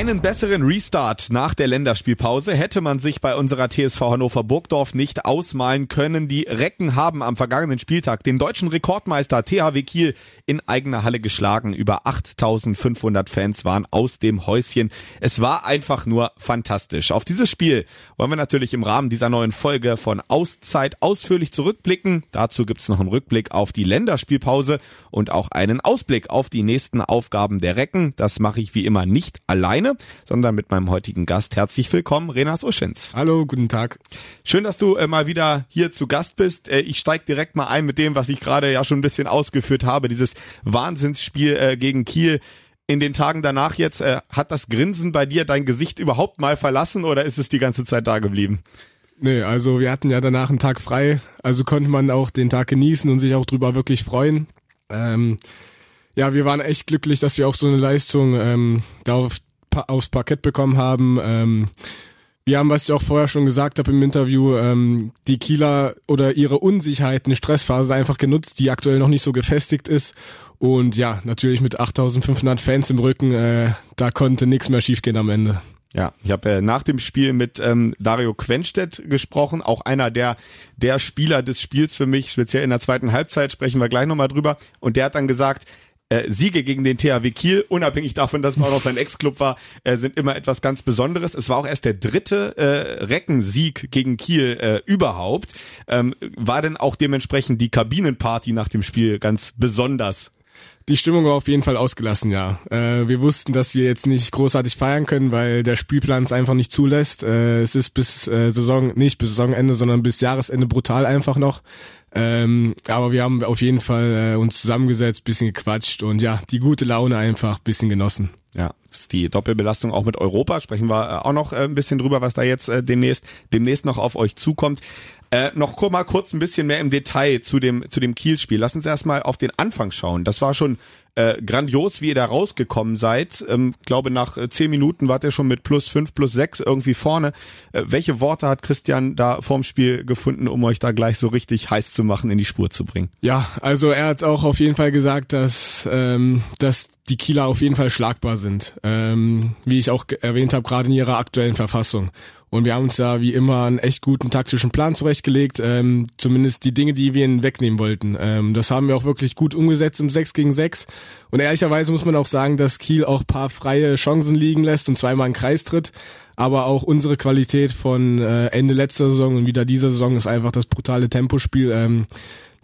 Einen besseren Restart nach der Länderspielpause hätte man sich bei unserer TSV Hannover Burgdorf nicht ausmalen können. Die Recken haben am vergangenen Spieltag den deutschen Rekordmeister THW Kiel in eigener Halle geschlagen. Über 8500 Fans waren aus dem Häuschen. Es war einfach nur fantastisch. Auf dieses Spiel wollen wir natürlich im Rahmen dieser neuen Folge von Auszeit ausführlich zurückblicken. Dazu gibt's noch einen Rückblick auf die Länderspielpause und auch einen Ausblick auf die nächsten Aufgaben der Recken. Das mache ich wie immer nicht allein alleine, sondern mit meinem heutigen Gast. Herzlich willkommen, Renas Uschens. Hallo, guten Tag. Schön, dass du äh, mal wieder hier zu Gast bist. Äh, ich steig direkt mal ein mit dem, was ich gerade ja schon ein bisschen ausgeführt habe, dieses Wahnsinnsspiel äh, gegen Kiel. In den Tagen danach jetzt, äh, hat das Grinsen bei dir dein Gesicht überhaupt mal verlassen oder ist es die ganze Zeit da geblieben? Nee, also wir hatten ja danach einen Tag frei, also konnte man auch den Tag genießen und sich auch drüber wirklich freuen. Ähm, ja, wir waren echt glücklich, dass wir auch so eine Leistung ähm, darauf aufs Parkett bekommen haben. Ähm, wir haben, was ich auch vorher schon gesagt habe im Interview, ähm, die Kieler oder ihre Unsicherheit in Stressphase einfach genutzt, die aktuell noch nicht so gefestigt ist. Und ja, natürlich mit 8500 Fans im Rücken, äh, da konnte nichts mehr schiefgehen am Ende. Ja, ich habe äh, nach dem Spiel mit ähm, Dario Quenstedt gesprochen, auch einer der der Spieler des Spiels für mich, speziell in der zweiten Halbzeit sprechen wir gleich nochmal drüber. Und der hat dann gesagt, äh, Siege gegen den THW Kiel, unabhängig davon, dass es auch noch sein Ex-Club war, äh, sind immer etwas ganz Besonderes. Es war auch erst der dritte äh, Reckensieg gegen Kiel äh, überhaupt. Ähm, war denn auch dementsprechend die Kabinenparty nach dem Spiel ganz besonders? Die Stimmung war auf jeden Fall ausgelassen, ja. Äh, wir wussten, dass wir jetzt nicht großartig feiern können, weil der Spielplan es einfach nicht zulässt. Äh, es ist bis äh, Saison, nicht bis Saisonende, sondern bis Jahresende brutal einfach noch. Ähm, aber wir haben auf jeden Fall äh, uns zusammengesetzt, bisschen gequatscht und ja, die gute Laune einfach bisschen genossen. Ja, ist die Doppelbelastung auch mit Europa. Sprechen wir äh, auch noch äh, ein bisschen drüber, was da jetzt äh, demnächst, demnächst noch auf euch zukommt. Äh, noch mal kurz ein bisschen mehr im Detail zu dem, zu dem Kiel-Spiel. Lass uns erstmal auf den Anfang schauen. Das war schon äh, grandios, wie ihr da rausgekommen seid. Ähm, glaube, nach äh, zehn Minuten wart ihr schon mit plus fünf, plus sechs irgendwie vorne. Äh, welche Worte hat Christian da vorm Spiel gefunden, um euch da gleich so richtig heiß zu machen, in die Spur zu bringen? Ja, also er hat auch auf jeden Fall gesagt, dass, ähm, dass die Kieler auf jeden Fall schlagbar sind. Ähm, wie ich auch erwähnt habe, gerade in ihrer aktuellen Verfassung. Und wir haben uns da wie immer einen echt guten taktischen Plan zurechtgelegt, ähm, zumindest die Dinge, die wir ihnen wegnehmen wollten. Ähm, das haben wir auch wirklich gut umgesetzt im 6 gegen 6. Und ehrlicherweise muss man auch sagen, dass Kiel auch paar freie Chancen liegen lässt und zweimal einen Kreis tritt. Aber auch unsere Qualität von äh, Ende letzter Saison und wieder dieser Saison ist einfach das brutale Tempospiel, ähm,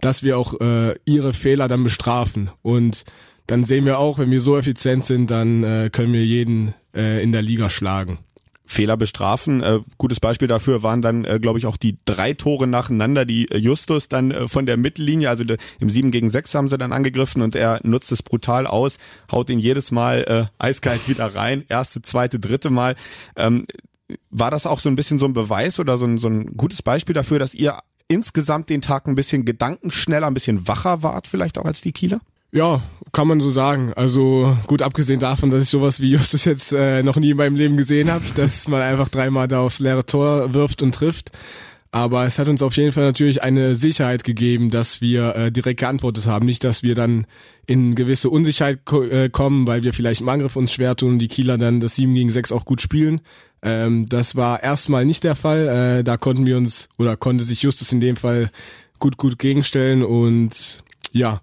dass wir auch äh, ihre Fehler dann bestrafen. Und dann sehen wir auch, wenn wir so effizient sind, dann äh, können wir jeden äh, in der Liga schlagen. Fehler bestrafen. Äh, gutes Beispiel dafür waren dann, äh, glaube ich, auch die drei Tore nacheinander, die äh, Justus dann äh, von der Mittellinie, also de, im 7 gegen 6 haben sie dann angegriffen und er nutzt es brutal aus, haut ihn jedes Mal äh, eiskalt wieder rein, erste, zweite, dritte Mal. Ähm, war das auch so ein bisschen so ein Beweis oder so ein, so ein gutes Beispiel dafür, dass ihr insgesamt den Tag ein bisschen gedankenschneller, ein bisschen wacher wart, vielleicht auch als die Kieler? Ja, kann man so sagen. Also gut abgesehen davon, dass ich sowas wie Justus jetzt äh, noch nie in meinem Leben gesehen habe, dass man einfach dreimal da aufs leere Tor wirft und trifft. Aber es hat uns auf jeden Fall natürlich eine Sicherheit gegeben, dass wir äh, direkt geantwortet haben. Nicht, dass wir dann in gewisse Unsicherheit ko äh, kommen, weil wir vielleicht im Angriff uns schwer tun und die Kieler dann das 7 gegen 6 auch gut spielen. Ähm, das war erstmal nicht der Fall. Äh, da konnten wir uns, oder konnte sich Justus in dem Fall gut, gut gegenstellen und ja,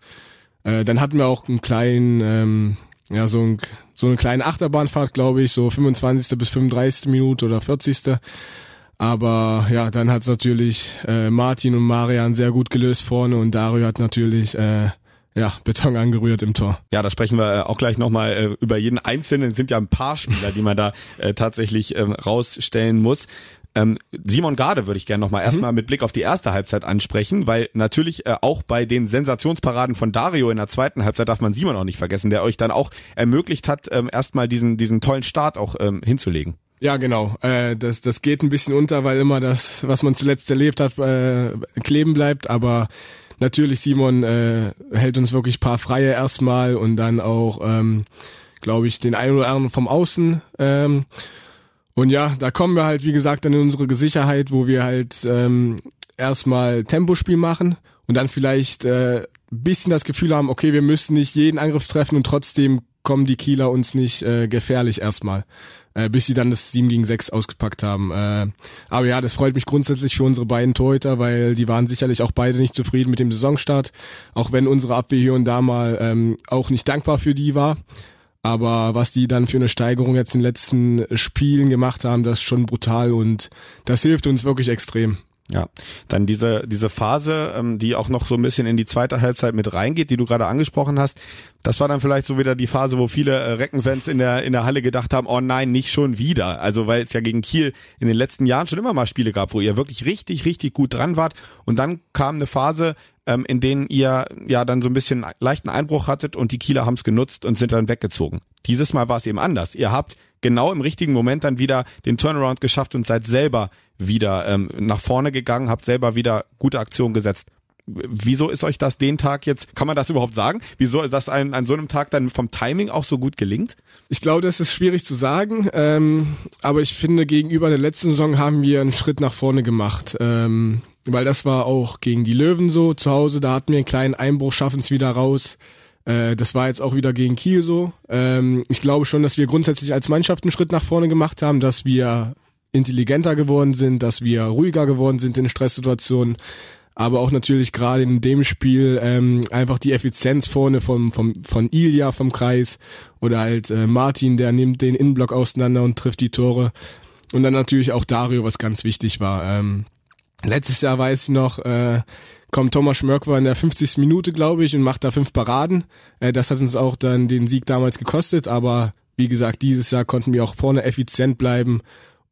äh, dann hatten wir auch einen kleinen, ähm, ja, so, ein, so eine kleine Achterbahnfahrt, glaube ich, so 25. bis 35. Minute oder 40. Aber ja, dann hat's natürlich äh, Martin und Marian sehr gut gelöst vorne und Dario hat natürlich äh, ja, Beton angerührt im Tor. Ja, da sprechen wir äh, auch gleich nochmal äh, über jeden Einzelnen. Es sind ja ein paar Spieler, die man da äh, tatsächlich ähm, rausstellen muss. Ähm, Simon Garde würde ich gerne nochmal mhm. erstmal mit Blick auf die erste Halbzeit ansprechen, weil natürlich äh, auch bei den Sensationsparaden von Dario in der zweiten Halbzeit darf man Simon auch nicht vergessen, der euch dann auch ermöglicht hat, ähm, erstmal diesen, diesen tollen Start auch ähm, hinzulegen. Ja, genau. Äh, das, das geht ein bisschen unter, weil immer das, was man zuletzt erlebt hat, äh, kleben bleibt. Aber natürlich, Simon äh, hält uns wirklich paar Freie erstmal und dann auch, ähm, glaube ich, den einen oder anderen vom Außen. Ähm, und ja, da kommen wir halt, wie gesagt, dann in unsere Sicherheit, wo wir halt ähm, erstmal Tempospiel machen und dann vielleicht äh, bisschen das Gefühl haben, okay, wir müssen nicht jeden Angriff treffen und trotzdem kommen die Kieler uns nicht äh, gefährlich erstmal, äh, bis sie dann das 7 gegen 6 ausgepackt haben. Äh, aber ja, das freut mich grundsätzlich für unsere beiden Torhüter, weil die waren sicherlich auch beide nicht zufrieden mit dem Saisonstart, auch wenn unsere Abwehr hier und da mal ähm, auch nicht dankbar für die war. Aber was die dann für eine Steigerung jetzt in den letzten Spielen gemacht haben, das ist schon brutal und das hilft uns wirklich extrem. Ja, dann diese diese Phase, ähm, die auch noch so ein bisschen in die zweite Halbzeit mit reingeht, die du gerade angesprochen hast. Das war dann vielleicht so wieder die Phase, wo viele äh, Reckenfans in der in der Halle gedacht haben, oh nein, nicht schon wieder. Also weil es ja gegen Kiel in den letzten Jahren schon immer mal Spiele gab, wo ihr wirklich richtig richtig gut dran wart und dann kam eine Phase, ähm, in denen ihr ja dann so ein bisschen leichten Einbruch hattet und die Kieler haben es genutzt und sind dann weggezogen. Dieses Mal war es eben anders. Ihr habt genau im richtigen Moment dann wieder den Turnaround geschafft und seid selber wieder ähm, nach vorne gegangen, habt selber wieder gute Aktionen gesetzt. Wieso ist euch das den Tag jetzt, kann man das überhaupt sagen? Wieso ist das ein, an so einem Tag dann vom Timing auch so gut gelingt? Ich glaube, das ist schwierig zu sagen, ähm, aber ich finde, gegenüber der letzten Saison haben wir einen Schritt nach vorne gemacht. Ähm, weil das war auch gegen die Löwen so. Zu Hause, da hatten wir einen kleinen Einbruch, schaffen es wieder raus. Äh, das war jetzt auch wieder gegen Kiel so. Ähm, ich glaube schon, dass wir grundsätzlich als Mannschaft einen Schritt nach vorne gemacht haben, dass wir intelligenter geworden sind, dass wir ruhiger geworden sind in Stresssituationen, aber auch natürlich gerade in dem Spiel ähm, einfach die Effizienz vorne vom, vom, von Ilja vom Kreis oder halt äh, Martin, der nimmt den Innenblock auseinander und trifft die Tore. Und dann natürlich auch Dario, was ganz wichtig war. Ähm, letztes Jahr weiß ich noch, äh, kommt Thomas Schmörkwer in der 50. Minute, glaube ich, und macht da fünf Paraden. Äh, das hat uns auch dann den Sieg damals gekostet, aber wie gesagt, dieses Jahr konnten wir auch vorne effizient bleiben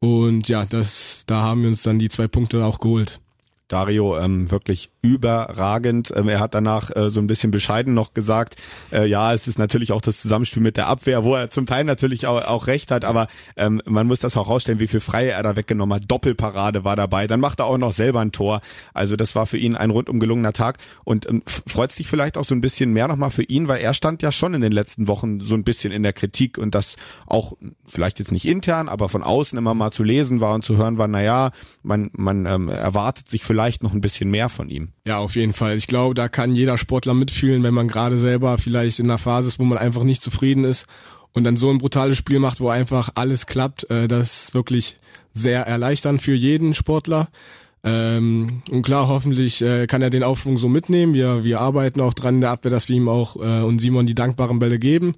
und ja, das, da haben wir uns dann die zwei Punkte auch geholt. Dario ähm, wirklich überragend. Ähm, er hat danach äh, so ein bisschen bescheiden noch gesagt, äh, ja, es ist natürlich auch das Zusammenspiel mit der Abwehr, wo er zum Teil natürlich auch, auch recht hat, aber ähm, man muss das auch rausstellen, wie viel Freie er da weggenommen hat. Doppelparade war dabei, dann macht er auch noch selber ein Tor. Also das war für ihn ein rundum gelungener Tag und ähm, freut sich vielleicht auch so ein bisschen mehr nochmal für ihn, weil er stand ja schon in den letzten Wochen so ein bisschen in der Kritik und das auch vielleicht jetzt nicht intern, aber von außen immer mal zu lesen war und zu hören war, naja, man, man ähm, erwartet sich vielleicht vielleicht noch ein bisschen mehr von ihm. Ja, auf jeden Fall. Ich glaube, da kann jeder Sportler mitfühlen, wenn man gerade selber vielleicht in einer Phase ist, wo man einfach nicht zufrieden ist und dann so ein brutales Spiel macht, wo einfach alles klappt. Äh, das ist wirklich sehr erleichternd für jeden Sportler. Ähm, und klar, hoffentlich äh, kann er den Aufschwung so mitnehmen. Wir, wir arbeiten auch dran in der Abwehr, dass wir ihm auch äh, und Simon die dankbaren Bälle geben.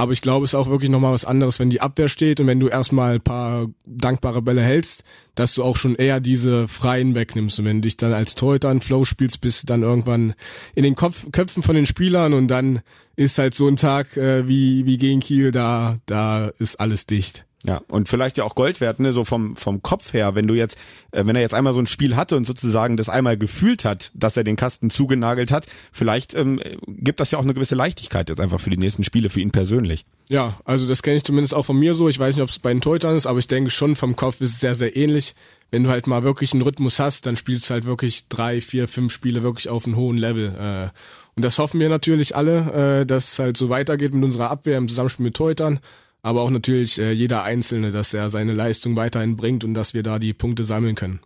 Aber ich glaube, es ist auch wirklich nochmal was anderes, wenn die Abwehr steht und wenn du erstmal ein paar dankbare Bälle hältst, dass du auch schon eher diese Freien wegnimmst. Und wenn du dich dann als Torhüter in Flow spielst, bist du dann irgendwann in den Kopf, Köpfen von den Spielern und dann ist halt so ein Tag äh, wie, wie gegen Kiel, da, da ist alles dicht. Ja, und vielleicht ja auch Gold wert, ne, so vom, vom Kopf her, wenn du jetzt, äh, wenn er jetzt einmal so ein Spiel hatte und sozusagen das einmal gefühlt hat, dass er den Kasten zugenagelt hat, vielleicht ähm, gibt das ja auch eine gewisse Leichtigkeit jetzt einfach für die nächsten Spiele, für ihn persönlich. Ja, also das kenne ich zumindest auch von mir so. Ich weiß nicht, ob es bei den Teutern ist, aber ich denke schon, vom Kopf ist es sehr, sehr ähnlich. Wenn du halt mal wirklich einen Rhythmus hast, dann spielst du halt wirklich drei, vier, fünf Spiele wirklich auf einem hohen Level. Äh, und das hoffen wir natürlich alle, äh, dass es halt so weitergeht mit unserer Abwehr im Zusammenspiel mit Teutern aber auch natürlich äh, jeder Einzelne, dass er seine Leistung weiterhin bringt und dass wir da die Punkte sammeln können.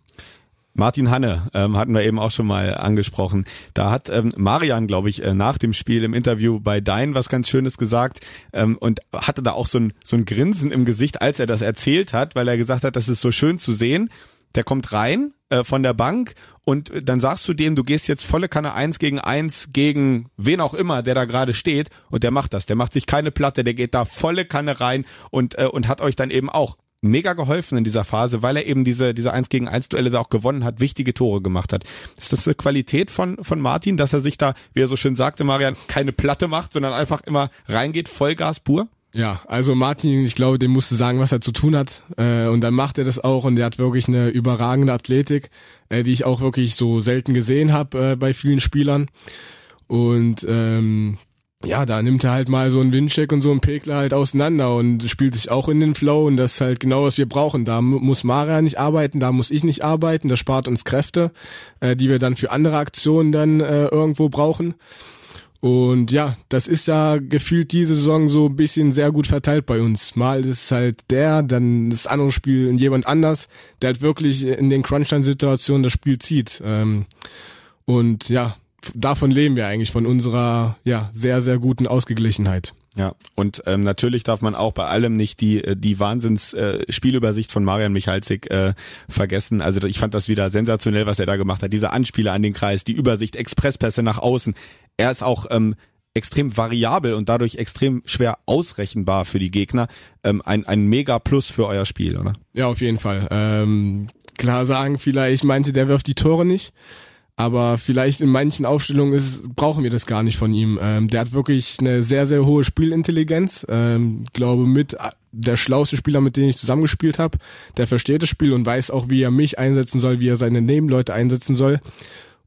Martin Hanne ähm, hatten wir eben auch schon mal angesprochen. Da hat ähm, Marian, glaube ich, äh, nach dem Spiel im Interview bei Dein was ganz Schönes gesagt ähm, und hatte da auch so ein, so ein Grinsen im Gesicht, als er das erzählt hat, weil er gesagt hat, das ist so schön zu sehen. Der kommt rein äh, von der Bank und dann sagst du dem, du gehst jetzt volle Kanne eins gegen eins gegen wen auch immer, der da gerade steht und der macht das. Der macht sich keine Platte, der geht da volle Kanne rein und, äh, und hat euch dann eben auch mega geholfen in dieser Phase, weil er eben diese, diese 1 gegen 1 Duelle da auch gewonnen hat, wichtige Tore gemacht hat. Ist das eine Qualität von, von Martin, dass er sich da, wie er so schön sagte, Marian, keine Platte macht, sondern einfach immer reingeht, Vollgas pur? Ja, also Martin, ich glaube, dem musste sagen, was er zu tun hat. Äh, und dann macht er das auch und er hat wirklich eine überragende Athletik, äh, die ich auch wirklich so selten gesehen habe äh, bei vielen Spielern. Und ähm, ja, da nimmt er halt mal so einen Windcheck und so einen Pegler halt auseinander und spielt sich auch in den Flow und das ist halt genau, was wir brauchen. Da muss Maria nicht arbeiten, da muss ich nicht arbeiten, das spart uns Kräfte, äh, die wir dann für andere Aktionen dann äh, irgendwo brauchen. Und ja, das ist ja gefühlt diese Saison so ein bisschen sehr gut verteilt bei uns. Mal ist halt der, dann das andere Spiel in jemand anders, der halt wirklich in den Crunch-Time-Situationen das Spiel zieht. Ähm, und ja, davon leben wir eigentlich, von unserer ja sehr, sehr guten Ausgeglichenheit. Ja, und ähm, natürlich darf man auch bei allem nicht die äh, die Wahnsinns äh, Spielübersicht von Marian Michalzik äh, vergessen. Also ich fand das wieder sensationell, was er da gemacht hat. Diese Anspieler an den Kreis, die Übersicht, Expresspässe nach außen. Er ist auch ähm, extrem variabel und dadurch extrem schwer ausrechenbar für die Gegner. Ähm, ein, ein mega Plus für euer Spiel, oder? Ja, auf jeden Fall. Ähm, klar sagen vielleicht, meinte, der wirft die Tore nicht. Aber vielleicht in manchen Aufstellungen ist, brauchen wir das gar nicht von ihm. Ähm, der hat wirklich eine sehr, sehr hohe Spielintelligenz. Ähm, glaube mit der schlauste Spieler, mit dem ich zusammengespielt habe. Der versteht das Spiel und weiß auch, wie er mich einsetzen soll, wie er seine Nebenleute einsetzen soll.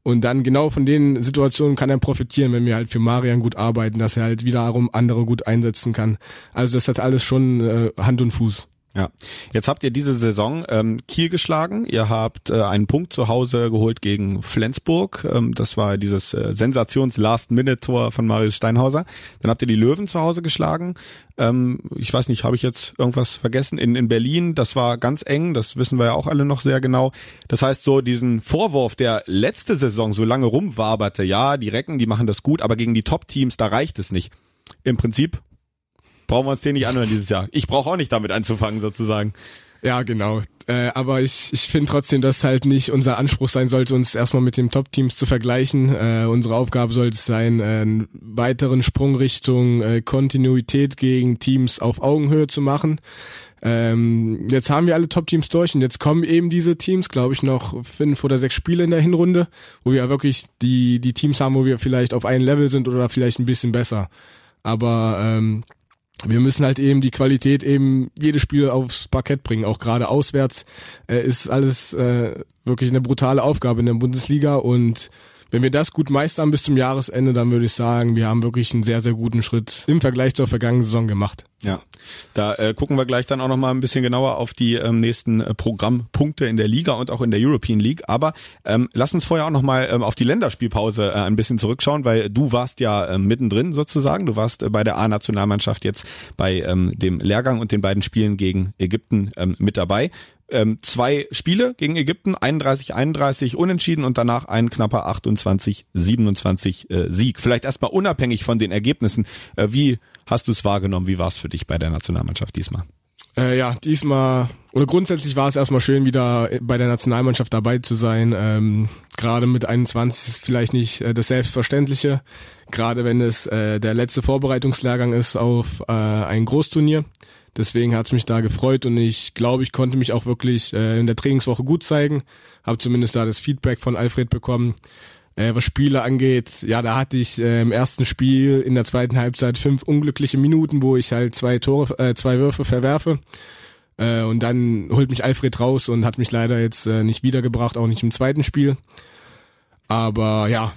Und dann genau von den Situationen kann er profitieren, wenn wir halt für Marian gut arbeiten, dass er halt wiederum andere gut einsetzen kann. Also das hat alles schon äh, Hand und Fuß. Ja, jetzt habt ihr diese Saison ähm, Kiel geschlagen. Ihr habt äh, einen Punkt zu Hause geholt gegen Flensburg. Ähm, das war dieses äh, Sensations-Last-Minute-Tor von Marius Steinhauser. Dann habt ihr die Löwen zu Hause geschlagen. Ähm, ich weiß nicht, habe ich jetzt irgendwas vergessen? In, in Berlin, das war ganz eng. Das wissen wir ja auch alle noch sehr genau. Das heißt, so diesen Vorwurf, der letzte Saison so lange rumwaberte, ja, die Recken, die machen das gut, aber gegen die Top-Teams, da reicht es nicht. Im Prinzip brauchen wir uns den nicht anhören dieses Jahr. Ich brauche auch nicht damit anzufangen, sozusagen. Ja, genau. Äh, aber ich, ich finde trotzdem, dass halt nicht unser Anspruch sein sollte, uns erstmal mit den Top-Teams zu vergleichen. Äh, unsere Aufgabe sollte es sein, äh, einen weiteren Sprung Richtung äh, Kontinuität gegen Teams auf Augenhöhe zu machen. Ähm, jetzt haben wir alle Top-Teams durch und jetzt kommen eben diese Teams, glaube ich, noch fünf oder sechs Spiele in der Hinrunde, wo wir wirklich die, die Teams haben, wo wir vielleicht auf einem Level sind oder vielleicht ein bisschen besser. Aber ähm, wir müssen halt eben die Qualität eben jedes Spiel aufs Parkett bringen, auch gerade auswärts äh, ist alles äh, wirklich eine brutale Aufgabe in der Bundesliga und wenn wir das gut meistern bis zum Jahresende, dann würde ich sagen, wir haben wirklich einen sehr, sehr guten Schritt im Vergleich zur vergangenen Saison gemacht. Ja, da äh, gucken wir gleich dann auch noch mal ein bisschen genauer auf die ähm, nächsten äh, Programmpunkte in der Liga und auch in der European League. Aber ähm, lass uns vorher auch noch mal ähm, auf die Länderspielpause äh, ein bisschen zurückschauen, weil du warst ja äh, mittendrin sozusagen. Du warst äh, bei der A-Nationalmannschaft jetzt bei ähm, dem Lehrgang und den beiden Spielen gegen Ägypten ähm, mit dabei ähm, zwei Spiele gegen Ägypten, 31-31 unentschieden und danach ein knapper 28-27 äh, Sieg. Vielleicht erstmal unabhängig von den Ergebnissen. Äh, wie hast du es wahrgenommen? Wie war es für dich bei der Nationalmannschaft diesmal? Äh, ja, diesmal oder grundsätzlich war es erstmal schön, wieder bei der Nationalmannschaft dabei zu sein. Ähm, Gerade mit 21 ist vielleicht nicht äh, das Selbstverständliche, gerade wenn es äh, der letzte Vorbereitungslehrgang ist auf äh, ein Großturnier. Deswegen hat's mich da gefreut und ich glaube, ich konnte mich auch wirklich äh, in der Trainingswoche gut zeigen. Habe zumindest da das Feedback von Alfred bekommen. Äh, was Spiele angeht, ja, da hatte ich äh, im ersten Spiel in der zweiten Halbzeit fünf unglückliche Minuten, wo ich halt zwei Tore, äh, zwei Würfe verwerfe. Äh, und dann holt mich Alfred raus und hat mich leider jetzt äh, nicht wiedergebracht, auch nicht im zweiten Spiel. Aber ja,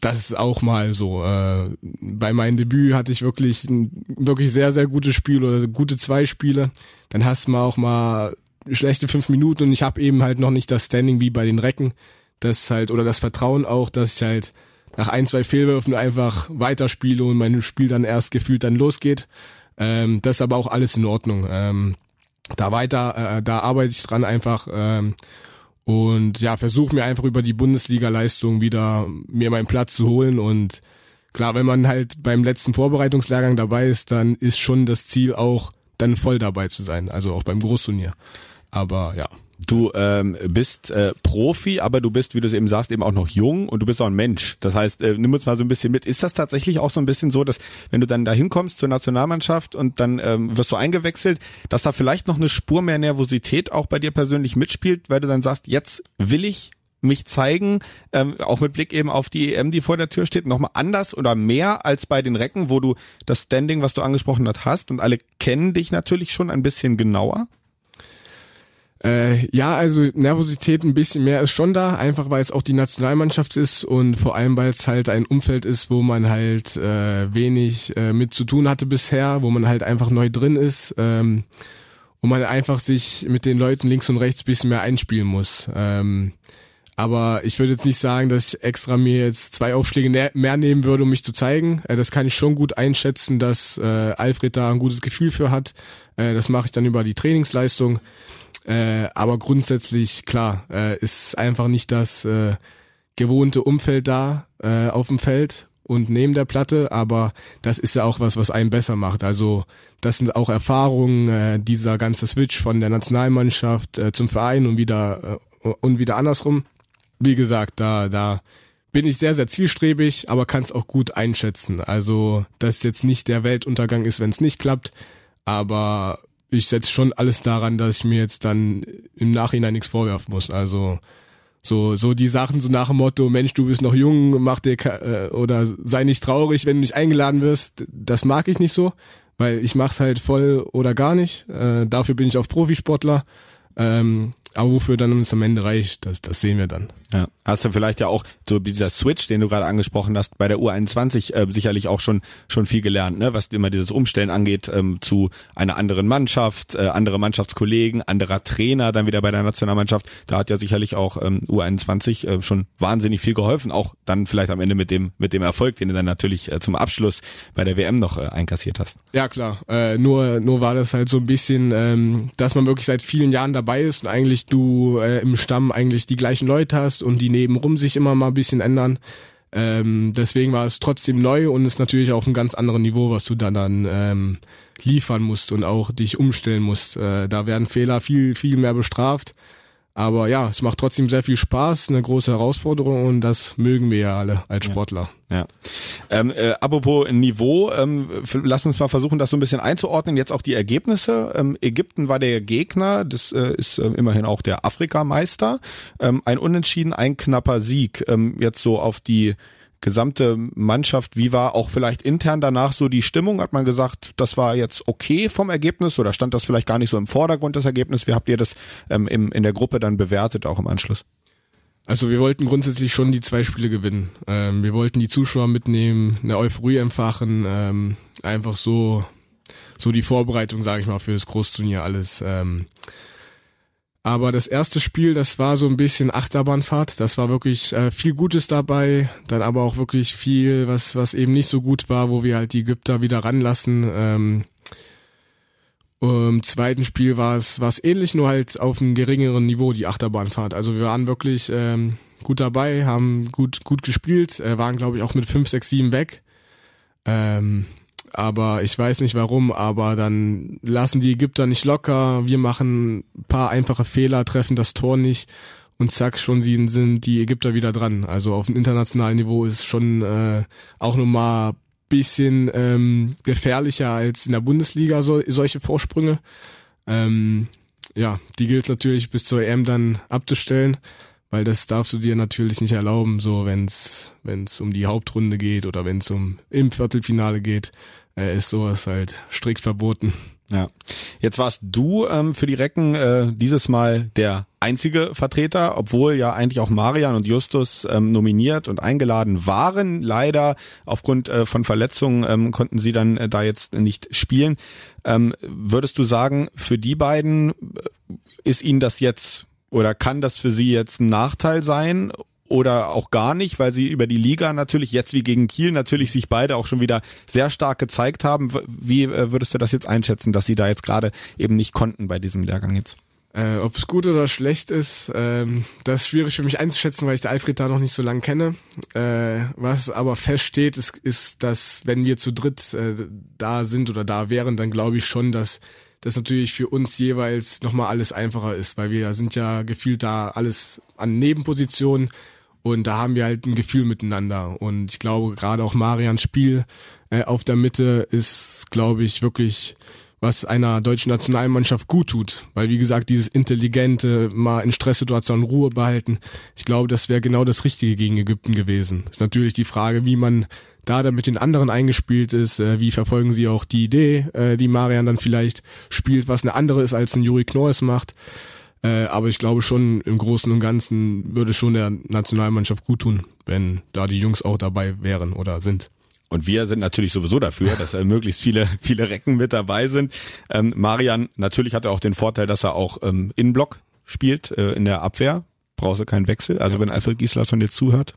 das ist auch mal so. Äh, bei meinem Debüt hatte ich wirklich ein wirklich sehr, sehr gutes Spiel oder gute zwei Spiele. Dann hast du mal auch mal schlechte fünf Minuten und ich habe eben halt noch nicht das Standing wie bei den Recken. Das halt, oder das Vertrauen auch, dass ich halt nach ein, zwei Fehlwürfen einfach weiterspiele und mein Spiel dann erst gefühlt dann losgeht. Ähm, das ist aber auch alles in Ordnung. Ähm, da weiter, äh, da arbeite ich dran einfach. Ähm, und ja, versuche mir einfach über die Bundesliga-Leistung wieder mir meinen Platz zu holen und klar, wenn man halt beim letzten Vorbereitungslehrgang dabei ist, dann ist schon das Ziel auch dann voll dabei zu sein, also auch beim Großturnier. Aber ja. Du ähm, bist äh, Profi, aber du bist, wie du es eben sagst, eben auch noch jung und du bist auch ein Mensch. Das heißt, äh, nimm uns mal so ein bisschen mit. Ist das tatsächlich auch so ein bisschen so, dass wenn du dann da hinkommst zur Nationalmannschaft und dann ähm, wirst du eingewechselt, dass da vielleicht noch eine Spur mehr Nervosität auch bei dir persönlich mitspielt, weil du dann sagst, jetzt will ich mich zeigen, ähm, auch mit Blick eben auf die EM, die vor der Tür steht, nochmal anders oder mehr als bei den Recken, wo du das Standing, was du angesprochen hast, hast und alle kennen dich natürlich schon ein bisschen genauer? Äh, ja, also Nervosität ein bisschen mehr ist schon da, einfach weil es auch die Nationalmannschaft ist und vor allem weil es halt ein Umfeld ist, wo man halt äh, wenig äh, mit zu tun hatte bisher, wo man halt einfach neu drin ist ähm, und man einfach sich mit den Leuten links und rechts bisschen mehr einspielen muss. Ähm, aber ich würde jetzt nicht sagen, dass ich extra mir jetzt zwei Aufschläge mehr nehmen würde, um mich zu zeigen. Äh, das kann ich schon gut einschätzen, dass äh, Alfred da ein gutes Gefühl für hat. Äh, das mache ich dann über die Trainingsleistung. Äh, aber grundsätzlich, klar, äh, ist einfach nicht das äh, gewohnte Umfeld da äh, auf dem Feld und neben der Platte, aber das ist ja auch was, was einen besser macht. Also das sind auch Erfahrungen, äh, dieser ganze Switch von der Nationalmannschaft äh, zum Verein und wieder äh, und wieder andersrum. Wie gesagt, da da bin ich sehr sehr zielstrebig, aber kann es auch gut einschätzen. Also dass jetzt nicht der Weltuntergang ist, wenn es nicht klappt, aber ich setze schon alles daran, dass ich mir jetzt dann im Nachhinein nichts vorwerfen muss. Also so, so die Sachen so nach dem Motto, Mensch, du bist noch jung, mach dir äh, oder sei nicht traurig, wenn du nicht eingeladen wirst. Das mag ich nicht so, weil ich mach's halt voll oder gar nicht. Äh, dafür bin ich auch Profisportler. Ähm, aber wofür dann uns am Ende reicht, das, das sehen wir dann. Ja. Hast du vielleicht ja auch so dieser Switch, den du gerade angesprochen hast, bei der U21 äh, sicherlich auch schon schon viel gelernt, ne? was immer dieses Umstellen angeht ähm, zu einer anderen Mannschaft, äh, andere Mannschaftskollegen, anderer Trainer, dann wieder bei der Nationalmannschaft. Da hat ja sicherlich auch ähm, U21 äh, schon wahnsinnig viel geholfen, auch dann vielleicht am Ende mit dem mit dem Erfolg, den du dann natürlich äh, zum Abschluss bei der WM noch äh, einkassiert hast. Ja klar, äh, nur nur war das halt so ein bisschen, ähm, dass man wirklich seit vielen Jahren dabei ist und eigentlich du äh, im Stamm eigentlich die gleichen Leute hast und die nebenrum sich immer mal ein bisschen ändern. Ähm, deswegen war es trotzdem neu und ist natürlich auf einem ganz anderen Niveau, was du dann dann ähm, liefern musst und auch dich umstellen musst. Äh, da werden Fehler viel, viel mehr bestraft. Aber ja, es macht trotzdem sehr viel Spaß, eine große Herausforderung und das mögen wir ja alle als Sportler. Ja. ja. Ähm, äh, apropos Niveau, ähm, lass uns mal versuchen, das so ein bisschen einzuordnen. Jetzt auch die Ergebnisse. Ähm, Ägypten war der Gegner, das äh, ist äh, immerhin auch der Afrikameister. Ähm, ein Unentschieden, ein knapper Sieg. Ähm, jetzt so auf die gesamte Mannschaft, wie war auch vielleicht intern danach so die Stimmung? Hat man gesagt, das war jetzt okay vom Ergebnis oder stand das vielleicht gar nicht so im Vordergrund, das Ergebnis? Wie habt ihr das ähm, im, in der Gruppe dann bewertet, auch im Anschluss? Also wir wollten grundsätzlich schon die zwei Spiele gewinnen. Ähm, wir wollten die Zuschauer mitnehmen, eine Euphorie empfachen, ähm, einfach so so die Vorbereitung, sage ich mal, für das Großturnier alles. Ähm, aber das erste Spiel, das war so ein bisschen Achterbahnfahrt. Das war wirklich äh, viel Gutes dabei, dann aber auch wirklich viel, was, was eben nicht so gut war, wo wir halt die Ägypter wieder ranlassen. Ähm, im zweiten Spiel war es, war es ähnlich, nur halt auf einem geringeren Niveau, die Achterbahnfahrt. Also wir waren wirklich ähm, gut dabei, haben gut, gut gespielt, äh, waren glaube ich auch mit 5, 6, 7 weg. Ähm, aber ich weiß nicht warum, aber dann lassen die Ägypter nicht locker, wir machen ein paar einfache Fehler, treffen das Tor nicht und zack, schon sind die Ägypter wieder dran. Also auf dem internationalen Niveau ist schon äh, auch nochmal bisschen ähm, gefährlicher als in der Bundesliga so, solche Vorsprünge. Ähm, ja, die gilt natürlich bis zur EM dann abzustellen, weil das darfst du dir natürlich nicht erlauben, so wenn's wenn's um die Hauptrunde geht oder wenn's um im Viertelfinale geht äh, ist sowas halt strikt verboten. Ja. Jetzt warst du ähm, für die Recken äh, dieses Mal der einzige Vertreter, obwohl ja eigentlich auch Marian und Justus ähm, nominiert und eingeladen waren. Leider aufgrund äh, von Verletzungen ähm, konnten sie dann äh, da jetzt nicht spielen. Ähm, würdest du sagen, für die beiden äh, ist ihnen das jetzt oder kann das für sie jetzt ein Nachteil sein oder auch gar nicht, weil sie über die Liga natürlich jetzt wie gegen Kiel natürlich sich beide auch schon wieder sehr stark gezeigt haben. Wie äh, würdest du das jetzt einschätzen, dass sie da jetzt gerade eben nicht konnten bei diesem Lehrgang jetzt? Äh, Ob es gut oder schlecht ist, ähm, das ist schwierig für mich einzuschätzen, weil ich der Alfred da noch nicht so lange kenne. Äh, was aber feststeht, ist, ist, dass wenn wir zu dritt äh, da sind oder da wären, dann glaube ich schon, dass das natürlich für uns jeweils nochmal alles einfacher ist, weil wir sind ja gefühlt da alles an Nebenpositionen und da haben wir halt ein Gefühl miteinander. Und ich glaube, gerade auch Marians Spiel äh, auf der Mitte ist, glaube ich, wirklich was einer deutschen Nationalmannschaft gut tut. Weil, wie gesagt, dieses intelligente, mal in Stresssituationen Ruhe behalten, ich glaube, das wäre genau das Richtige gegen Ägypten gewesen. Ist natürlich die Frage, wie man da dann mit den anderen eingespielt ist, äh, wie verfolgen sie auch die Idee, äh, die Marian dann vielleicht spielt, was eine andere ist, als ein Juri Knorr macht. Äh, aber ich glaube schon, im Großen und Ganzen würde schon der Nationalmannschaft gut tun, wenn da die Jungs auch dabei wären oder sind. Und wir sind natürlich sowieso dafür, dass äh, möglichst viele, viele Recken mit dabei sind. Ähm, Marian, natürlich hat er auch den Vorteil, dass er auch ähm, Innenblock spielt, äh, in der Abwehr. Brauchst du keinen Wechsel. Also ja. wenn Alfred Gislason jetzt zuhört,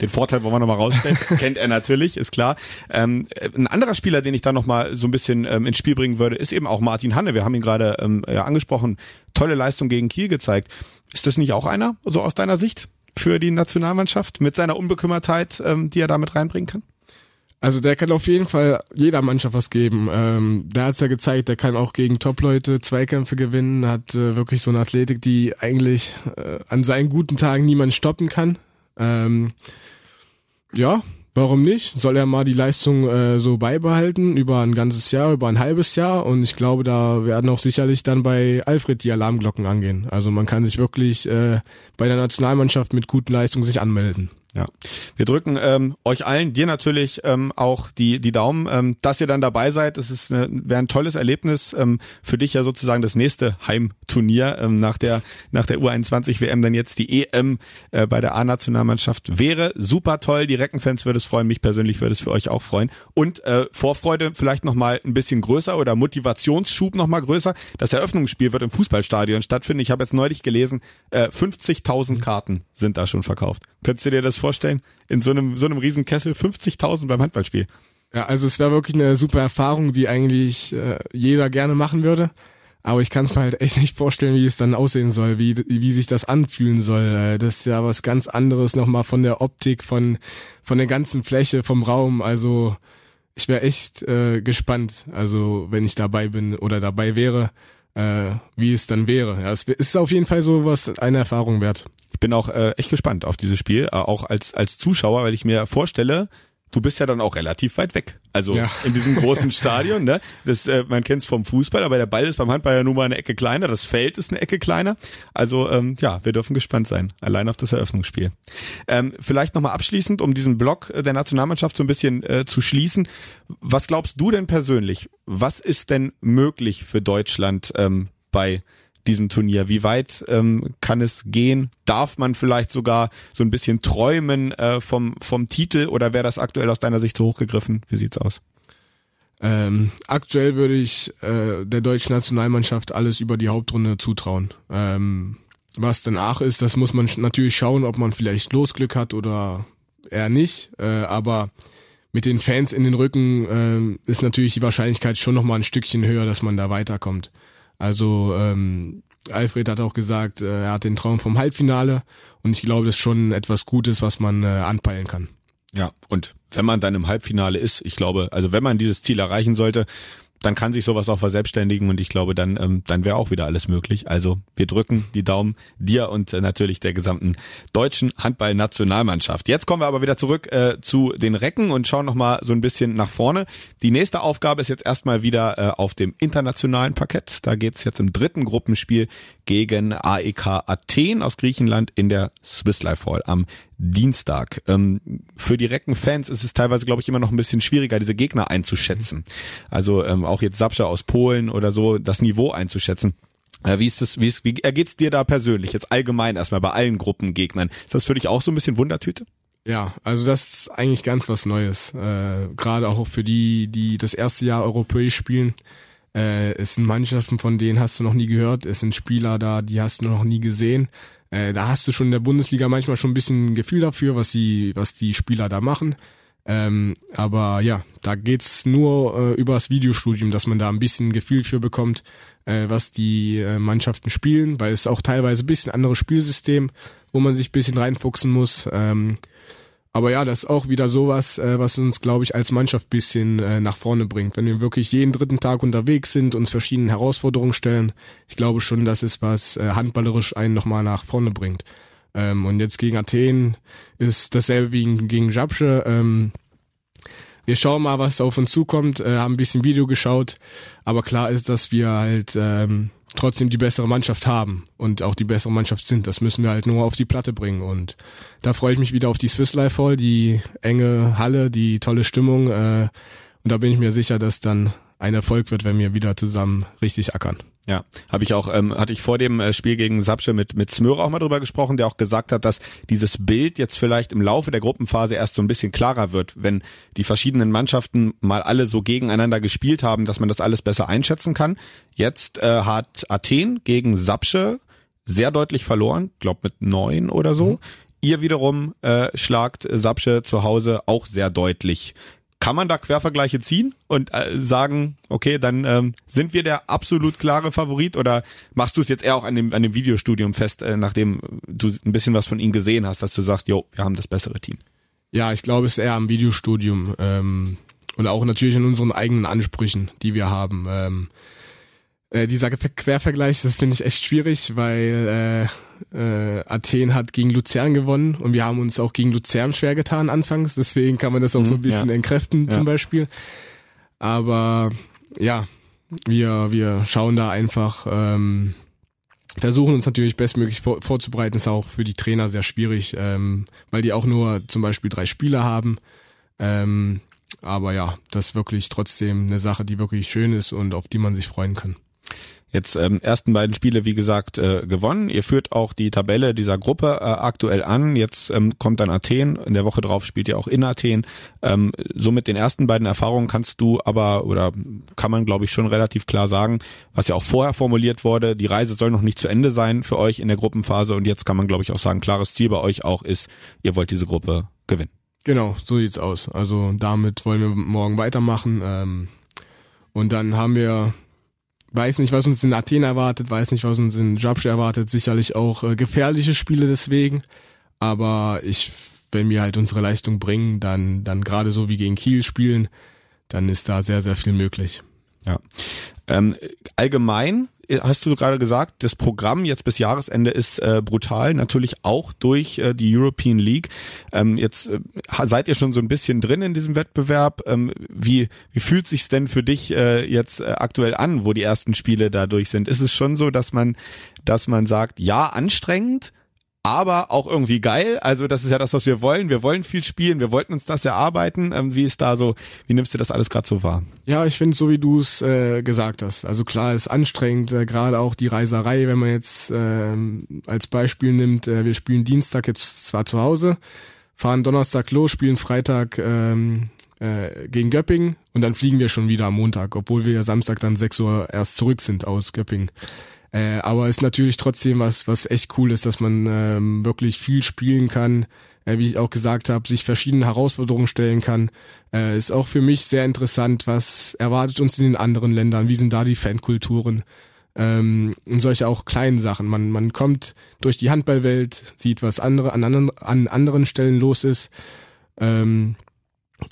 den Vorteil wollen wir nochmal rausstellen. Kennt er natürlich, ist klar. Ähm, ein anderer Spieler, den ich da nochmal so ein bisschen ähm, ins Spiel bringen würde, ist eben auch Martin Hanne. Wir haben ihn gerade ähm, ja, angesprochen. Tolle Leistung gegen Kiel gezeigt. Ist das nicht auch einer, so aus deiner Sicht? für die Nationalmannschaft mit seiner Unbekümmertheit, ähm, die er damit reinbringen kann? Also der kann auf jeden Fall jeder Mannschaft was geben. Ähm, der hat's ja gezeigt, der kann auch gegen Top-Leute Zweikämpfe gewinnen, hat äh, wirklich so eine Athletik, die eigentlich äh, an seinen guten Tagen niemand stoppen kann. Ähm, ja, warum nicht? Soll er mal die Leistung äh, so beibehalten über ein ganzes Jahr, über ein halbes Jahr und ich glaube, da werden auch sicherlich dann bei Alfred die Alarmglocken angehen. Also man kann sich wirklich äh, bei der Nationalmannschaft mit guten Leistungen sich anmelden. Ja, wir drücken ähm, euch allen, dir natürlich ähm, auch die die Daumen, ähm, dass ihr dann dabei seid. Es ist wäre ein tolles Erlebnis ähm, für dich ja sozusagen das nächste Heimturnier ähm, nach der nach der U21 WM dann jetzt die EM äh, bei der A-Nationalmannschaft wäre super toll. Die Reckenfans würde es freuen, mich persönlich würde es für euch auch freuen und äh, Vorfreude vielleicht noch mal ein bisschen größer oder Motivationsschub noch mal größer. Das Eröffnungsspiel wird im Fußballstadion stattfinden. Ich habe jetzt neulich gelesen, äh, 50.000 Karten sind da schon verkauft. Könntest du dir das vorstellen? In so einem, so einem riesen Kessel 50.000 beim Handballspiel. Ja, also es wäre wirklich eine super Erfahrung, die eigentlich äh, jeder gerne machen würde. Aber ich kann es mir halt echt nicht vorstellen, wie es dann aussehen soll, wie, wie sich das anfühlen soll. Äh, das ist ja was ganz anderes nochmal von der Optik, von, von der ganzen Fläche, vom Raum. Also ich wäre echt äh, gespannt, also wenn ich dabei bin oder dabei wäre, äh, wie es dann wäre. Ja, es ist auf jeden Fall so was eine Erfahrung wert. Ich bin auch äh, echt gespannt auf dieses Spiel, äh, auch als, als Zuschauer, weil ich mir vorstelle, du bist ja dann auch relativ weit weg. Also ja. in diesem großen Stadion, ne? Das, äh, man kennt es vom Fußball, aber der Ball ist beim Handball ja nur mal eine Ecke kleiner, das Feld ist eine Ecke kleiner. Also ähm, ja, wir dürfen gespannt sein, allein auf das Eröffnungsspiel. Ähm, vielleicht nochmal abschließend, um diesen Block der Nationalmannschaft so ein bisschen äh, zu schließen. Was glaubst du denn persönlich? Was ist denn möglich für Deutschland ähm, bei diesem Turnier? Wie weit ähm, kann es gehen? Darf man vielleicht sogar so ein bisschen träumen äh, vom, vom Titel oder wäre das aktuell aus deiner Sicht zu hoch gegriffen? Wie sieht's aus? Ähm, aktuell würde ich äh, der deutschen Nationalmannschaft alles über die Hauptrunde zutrauen. Ähm, was danach ist, das muss man natürlich schauen, ob man vielleicht Losglück hat oder eher nicht. Äh, aber mit den Fans in den Rücken äh, ist natürlich die Wahrscheinlichkeit schon nochmal ein Stückchen höher, dass man da weiterkommt. Also ähm, Alfred hat auch gesagt, äh, er hat den Traum vom Halbfinale und ich glaube, das ist schon etwas Gutes, was man äh, anpeilen kann. Ja, und wenn man dann im Halbfinale ist, ich glaube, also wenn man dieses Ziel erreichen sollte, dann kann sich sowas auch verselbstständigen und ich glaube, dann, ähm, dann wäre auch wieder alles möglich. Also wir drücken die Daumen dir und äh, natürlich der gesamten deutschen Handball-Nationalmannschaft. Jetzt kommen wir aber wieder zurück äh, zu den Recken und schauen nochmal so ein bisschen nach vorne. Die nächste Aufgabe ist jetzt erstmal wieder äh, auf dem internationalen Parkett. Da geht's jetzt im dritten Gruppenspiel gegen AEK Athen aus Griechenland in der Swiss Life Hall am Dienstag. Ähm, für die Reckenfans ist es teilweise, glaube ich, immer noch ein bisschen schwieriger, diese Gegner einzuschätzen. Also ähm, auch jetzt Sapscha aus Polen oder so, das Niveau einzuschätzen. Äh, wie ist das, wie, ist, wie ergeht's dir da persönlich, jetzt allgemein erstmal bei allen Gruppengegnern? Ist das für dich auch so ein bisschen Wundertüte? Ja, also das ist eigentlich ganz was Neues. Äh, Gerade auch für die, die das erste Jahr europäisch spielen. Äh, es sind Mannschaften, von denen hast du noch nie gehört. Es sind Spieler da, die hast du noch nie gesehen. Äh, da hast du schon in der Bundesliga manchmal schon ein bisschen Gefühl dafür, was die, was die Spieler da machen. Ähm, aber ja, da geht's nur äh, übers Videostudium, dass man da ein bisschen Gefühl für bekommt, äh, was die äh, Mannschaften spielen, weil es auch teilweise ein bisschen anderes Spielsystem, wo man sich ein bisschen reinfuchsen muss. Ähm, aber ja, das ist auch wieder sowas, äh, was uns, glaube ich, als Mannschaft bisschen äh, nach vorne bringt. Wenn wir wirklich jeden dritten Tag unterwegs sind, uns verschiedene Herausforderungen stellen, ich glaube schon, das ist was äh, handballerisch einen nochmal nach vorne bringt. Ähm, und jetzt gegen Athen ist dasselbe wie gegen Jabsche. Ähm, wir schauen mal, was auf uns zukommt, haben ein bisschen Video geschaut, aber klar ist, dass wir halt ähm, trotzdem die bessere Mannschaft haben und auch die bessere Mannschaft sind. Das müssen wir halt nur auf die Platte bringen. Und da freue ich mich wieder auf die Swiss Life Hall, die enge Halle, die tolle Stimmung. Äh, und da bin ich mir sicher, dass dann ein Erfolg wird, wenn wir wieder zusammen richtig ackern. Ja, habe ich auch, ähm, hatte ich vor dem äh, Spiel gegen Sapsche mit mit Smöre auch mal drüber gesprochen, der auch gesagt hat, dass dieses Bild jetzt vielleicht im Laufe der Gruppenphase erst so ein bisschen klarer wird, wenn die verschiedenen Mannschaften mal alle so gegeneinander gespielt haben, dass man das alles besser einschätzen kann. Jetzt äh, hat Athen gegen Sapsche sehr deutlich verloren, glaub mit neun oder so. Mhm. Ihr wiederum äh, schlagt Sapsche zu Hause auch sehr deutlich. Kann man da Quervergleiche ziehen und äh, sagen, okay, dann ähm, sind wir der absolut klare Favorit oder machst du es jetzt eher auch an dem, an dem Videostudium fest, äh, nachdem du ein bisschen was von ihnen gesehen hast, dass du sagst, jo, wir haben das bessere Team? Ja, ich glaube, es ist eher am Videostudium ähm, und auch natürlich in unseren eigenen Ansprüchen, die wir haben. Ähm, äh, dieser Quervergleich, das finde ich echt schwierig, weil äh, äh, Athen hat gegen Luzern gewonnen und wir haben uns auch gegen Luzern schwer getan anfangs, deswegen kann man das auch so ein mhm, bisschen ja. entkräften ja. zum Beispiel. Aber ja, wir, wir schauen da einfach, ähm, versuchen uns natürlich bestmöglich vor, vorzubereiten, ist auch für die Trainer sehr schwierig, ähm, weil die auch nur zum Beispiel drei Spieler haben. Ähm, aber ja, das ist wirklich trotzdem eine Sache, die wirklich schön ist und auf die man sich freuen kann. Jetzt ähm, ersten beiden Spiele, wie gesagt, äh, gewonnen. Ihr führt auch die Tabelle dieser Gruppe äh, aktuell an. Jetzt ähm, kommt dann Athen. In der Woche drauf spielt ihr auch in Athen. Ähm, so mit den ersten beiden Erfahrungen kannst du aber oder kann man, glaube ich, schon relativ klar sagen, was ja auch vorher formuliert wurde, die Reise soll noch nicht zu Ende sein für euch in der Gruppenphase. Und jetzt kann man, glaube ich, auch sagen, klares Ziel bei euch auch ist, ihr wollt diese Gruppe gewinnen. Genau, so sieht's aus. Also damit wollen wir morgen weitermachen. Ähm, und dann haben wir weiß nicht, was uns in Athen erwartet, weiß nicht, was uns in Jabsch erwartet. Sicherlich auch äh, gefährliche Spiele deswegen. Aber ich, wenn wir halt unsere Leistung bringen, dann, dann gerade so wie gegen Kiel spielen, dann ist da sehr, sehr viel möglich. Ja. Ähm, allgemein hast du gerade gesagt, das Programm jetzt bis Jahresende ist äh, brutal, natürlich auch durch äh, die European League. Ähm, jetzt äh, seid ihr schon so ein bisschen drin in diesem Wettbewerb. Ähm, wie, wie fühlt sich's denn für dich äh, jetzt äh, aktuell an, wo die ersten Spiele dadurch sind? Ist es schon so, dass man, dass man sagt, ja, anstrengend, aber auch irgendwie geil. Also das ist ja das, was wir wollen. Wir wollen viel spielen, wir wollten uns das erarbeiten. Ähm, wie ist da so, wie nimmst du das alles gerade so wahr? Ja, ich finde so, wie du es äh, gesagt hast. Also klar, ist anstrengend, äh, gerade auch die Reiserei, wenn man jetzt äh, als Beispiel nimmt, äh, wir spielen Dienstag jetzt zwar zu Hause, fahren Donnerstag los, spielen Freitag ähm, äh, gegen Göppingen und dann fliegen wir schon wieder am Montag, obwohl wir ja Samstag dann 6 Uhr erst zurück sind aus Göppingen. Äh, aber ist natürlich trotzdem was, was echt cool ist, dass man ähm, wirklich viel spielen kann, äh, wie ich auch gesagt habe, sich verschiedene Herausforderungen stellen kann. Äh, ist auch für mich sehr interessant, was erwartet uns in den anderen Ländern, wie sind da die Fankulturen ähm, und solche auch kleinen Sachen. Man, man kommt durch die Handballwelt, sieht, was andere an anderen, an anderen Stellen los ist. Ähm,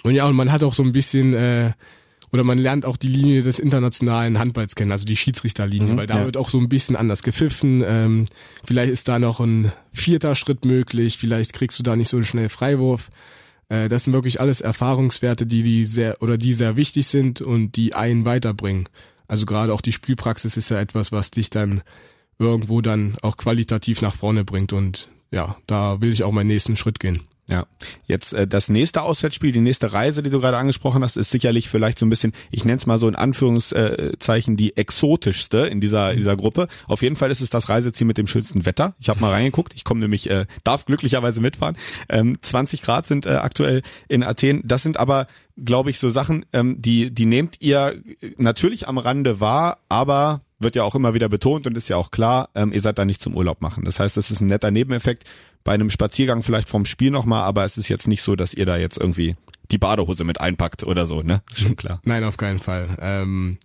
und ja, und man hat auch so ein bisschen äh, oder man lernt auch die Linie des internationalen Handballs kennen, also die Schiedsrichterlinie, mhm, weil da ja. wird auch so ein bisschen anders gepfiffen. Ähm, vielleicht ist da noch ein vierter Schritt möglich, vielleicht kriegst du da nicht so schnell Freiwurf. Äh, das sind wirklich alles Erfahrungswerte, die die sehr oder die sehr wichtig sind und die einen weiterbringen. Also gerade auch die Spielpraxis ist ja etwas, was dich dann irgendwo dann auch qualitativ nach vorne bringt und ja, da will ich auch meinen nächsten Schritt gehen. Ja, jetzt äh, das nächste Auswärtsspiel, die nächste Reise, die du gerade angesprochen hast, ist sicherlich vielleicht so ein bisschen, ich nenne es mal so in Anführungszeichen die exotischste in dieser in dieser Gruppe. Auf jeden Fall ist es das Reiseziel mit dem schönsten Wetter. Ich habe mal reingeguckt, ich komme nämlich, äh, darf glücklicherweise mitfahren. Ähm, 20 Grad sind äh, aktuell in Athen. Das sind aber, glaube ich, so Sachen, ähm, die die nehmt ihr natürlich am Rande wahr, aber wird ja auch immer wieder betont und ist ja auch klar, ähm, ihr seid da nicht zum Urlaub machen. Das heißt, das ist ein netter Nebeneffekt bei einem Spaziergang vielleicht vom Spiel nochmal, aber es ist jetzt nicht so, dass ihr da jetzt irgendwie die Badehose mit einpackt oder so, ne? Ist schon klar. Nein, auf keinen Fall. Ähm,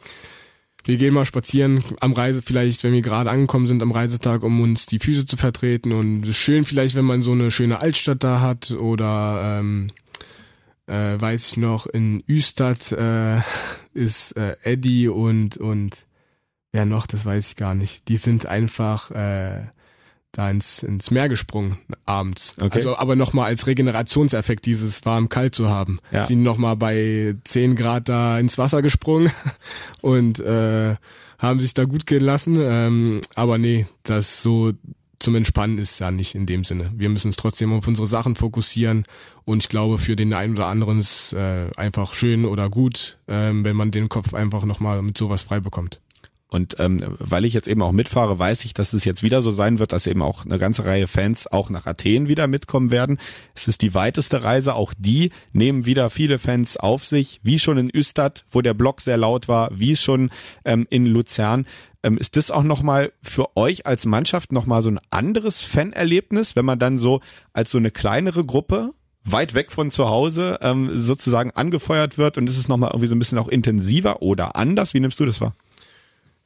wir gehen mal spazieren am Reise vielleicht, wenn wir gerade angekommen sind am Reisetag, um uns die Füße zu vertreten und es ist schön vielleicht, wenn man so eine schöne Altstadt da hat oder ähm, äh, weiß ich noch, in Üstad äh, ist äh, Eddie und und wer noch, das weiß ich gar nicht. Die sind einfach äh, da ins, ins Meer gesprungen abends. Okay. Also aber nochmal als Regenerationseffekt dieses warm-kalt zu haben. Ja. Sind nochmal bei 10 Grad da ins Wasser gesprungen und äh, haben sich da gut gehen lassen. Ähm, aber nee, das so zum Entspannen ist ja nicht in dem Sinne. Wir müssen uns trotzdem auf unsere Sachen fokussieren und ich glaube, für den einen oder anderen ist äh, einfach schön oder gut, ähm, wenn man den Kopf einfach nochmal mit sowas frei bekommt. Und ähm, weil ich jetzt eben auch mitfahre, weiß ich, dass es jetzt wieder so sein wird, dass eben auch eine ganze Reihe Fans auch nach Athen wieder mitkommen werden. Es ist die weiteste Reise, auch die nehmen wieder viele Fans auf sich, wie schon in Üstad, wo der Block sehr laut war, wie schon ähm, in Luzern. Ähm, ist das auch nochmal für euch als Mannschaft nochmal so ein anderes Fanerlebnis, wenn man dann so als so eine kleinere Gruppe weit weg von zu Hause ähm, sozusagen angefeuert wird und ist es nochmal irgendwie so ein bisschen auch intensiver oder anders? Wie nimmst du das wahr?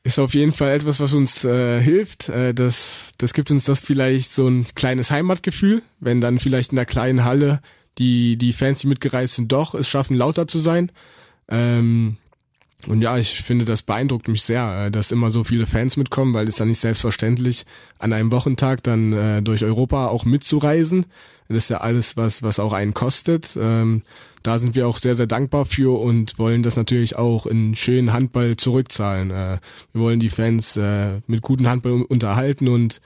Ist auf jeden Fall etwas, was uns äh, hilft. Äh, das, das gibt uns das vielleicht so ein kleines Heimatgefühl, wenn dann vielleicht in der kleinen Halle die, die Fans, die mitgereist sind, doch es schaffen, lauter zu sein. Ähm, und ja, ich finde, das beeindruckt mich sehr, äh, dass immer so viele Fans mitkommen, weil es dann nicht selbstverständlich an einem Wochentag dann äh, durch Europa auch mitzureisen. Das ist ja alles, was, was auch einen kostet. Ähm, da sind wir auch sehr, sehr dankbar für und wollen das natürlich auch in schönen Handball zurückzahlen. Äh, wir wollen die Fans äh, mit guten Handball unterhalten und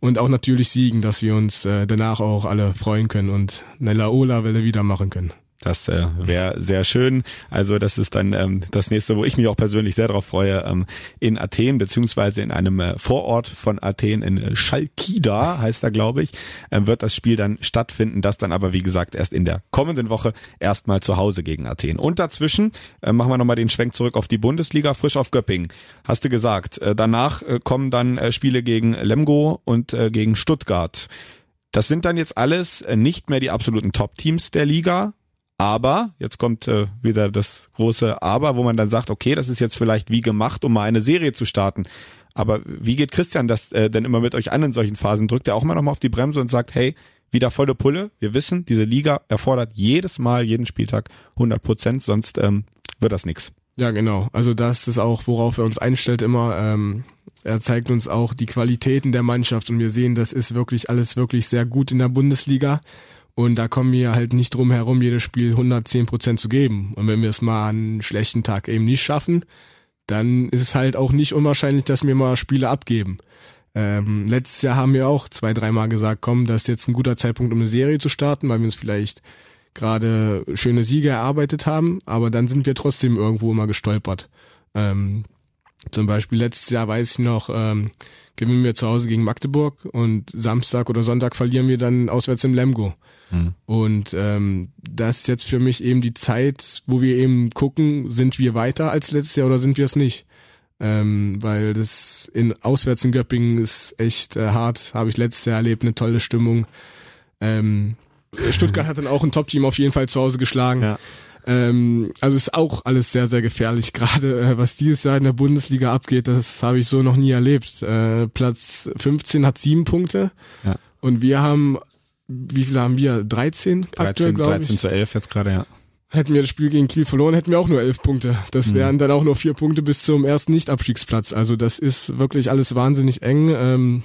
und auch natürlich siegen, dass wir uns äh, danach auch alle freuen können und eine Laola-Welle wieder machen können. Das äh, wäre sehr schön. Also das ist dann ähm, das nächste, wo ich mich auch persönlich sehr darauf freue, ähm, in Athen beziehungsweise in einem äh, Vorort von Athen in äh, Chalkida heißt da, glaube ich, äh, wird das Spiel dann stattfinden. Das dann aber wie gesagt erst in der kommenden Woche erstmal zu Hause gegen Athen. Und dazwischen äh, machen wir nochmal den Schwenk zurück auf die Bundesliga, frisch auf Göppingen. Hast du gesagt? Äh, danach äh, kommen dann äh, Spiele gegen Lemgo und äh, gegen Stuttgart. Das sind dann jetzt alles äh, nicht mehr die absoluten Top-Teams der Liga, aber, jetzt kommt äh, wieder das große Aber, wo man dann sagt, okay, das ist jetzt vielleicht wie gemacht, um mal eine Serie zu starten. Aber wie geht Christian das äh, denn immer mit euch an in solchen Phasen? Drückt er auch mal nochmal auf die Bremse und sagt, hey, wieder volle Pulle. Wir wissen, diese Liga erfordert jedes Mal, jeden Spieltag 100 Prozent, sonst ähm, wird das nix. Ja, genau. Also das ist auch, worauf er uns einstellt immer. Ähm, er zeigt uns auch die Qualitäten der Mannschaft und wir sehen, das ist wirklich alles wirklich sehr gut in der Bundesliga. Und da kommen wir halt nicht drum herum, jedes Spiel 110 Prozent zu geben. Und wenn wir es mal einen schlechten Tag eben nicht schaffen, dann ist es halt auch nicht unwahrscheinlich, dass wir mal Spiele abgeben. Ähm, letztes Jahr haben wir auch zwei, dreimal gesagt, komm, das ist jetzt ein guter Zeitpunkt, um eine Serie zu starten, weil wir uns vielleicht gerade schöne Siege erarbeitet haben, aber dann sind wir trotzdem irgendwo immer gestolpert. Ähm, zum Beispiel letztes Jahr weiß ich noch, ähm, gewinnen wir zu Hause gegen Magdeburg und Samstag oder Sonntag verlieren wir dann auswärts im Lemgo. Mhm. Und ähm, das ist jetzt für mich eben die Zeit, wo wir eben gucken, sind wir weiter als letztes Jahr oder sind wir es nicht? Ähm, weil das in auswärts in Göppingen ist echt äh, hart, habe ich letztes Jahr erlebt, eine tolle Stimmung. Ähm, Stuttgart hat dann auch ein Top-Team auf jeden Fall zu Hause geschlagen. Ja. Ähm, also ist auch alles sehr, sehr gefährlich. Gerade äh, was dieses Jahr in der Bundesliga abgeht, das habe ich so noch nie erlebt. Äh, Platz 15 hat sieben Punkte ja. und wir haben wie viele haben wir? 13, 13 aktuell, glaube ich. 13 zu 11 jetzt gerade, ja. Hätten wir das Spiel gegen Kiel verloren, hätten wir auch nur elf Punkte. Das mhm. wären dann auch nur vier Punkte bis zum ersten Nicht-Abstiegsplatz. Also das ist wirklich alles wahnsinnig eng. Ähm,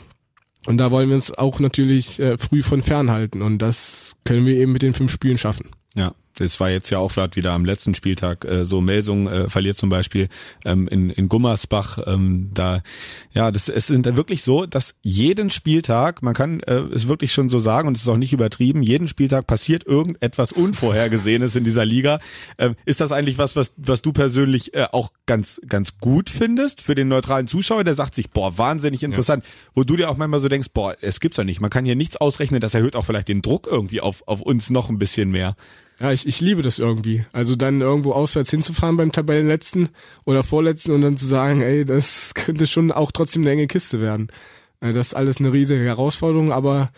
und da wollen wir uns auch natürlich äh, früh von fernhalten. Und das können wir eben mit den fünf Spielen schaffen. Ja, das war jetzt ja auch gerade wieder am letzten Spieltag äh, so. Melsung äh, verliert zum Beispiel ähm, in, in Gummersbach. Ähm, da, ja, das es sind wirklich so, dass jeden Spieltag, man kann äh, es wirklich schon so sagen und es ist auch nicht übertrieben, jeden Spieltag passiert irgendetwas Unvorhergesehenes in dieser Liga. Ähm, ist das eigentlich was, was, was du persönlich äh, auch ganz, ganz gut findest für den neutralen Zuschauer? Der sagt sich, boah, wahnsinnig interessant. Ja. Wo du dir auch manchmal so denkst, boah, es gibt's ja nicht. Man kann hier nichts ausrechnen, das erhöht auch vielleicht den Druck irgendwie auf, auf uns noch ein bisschen mehr. Ja, ich, ich liebe das irgendwie. Also dann irgendwo auswärts hinzufahren beim Tabellenletzten oder Vorletzten und dann zu sagen, ey, das könnte schon auch trotzdem eine enge Kiste werden. Äh, das ist alles eine riesige Herausforderung, aber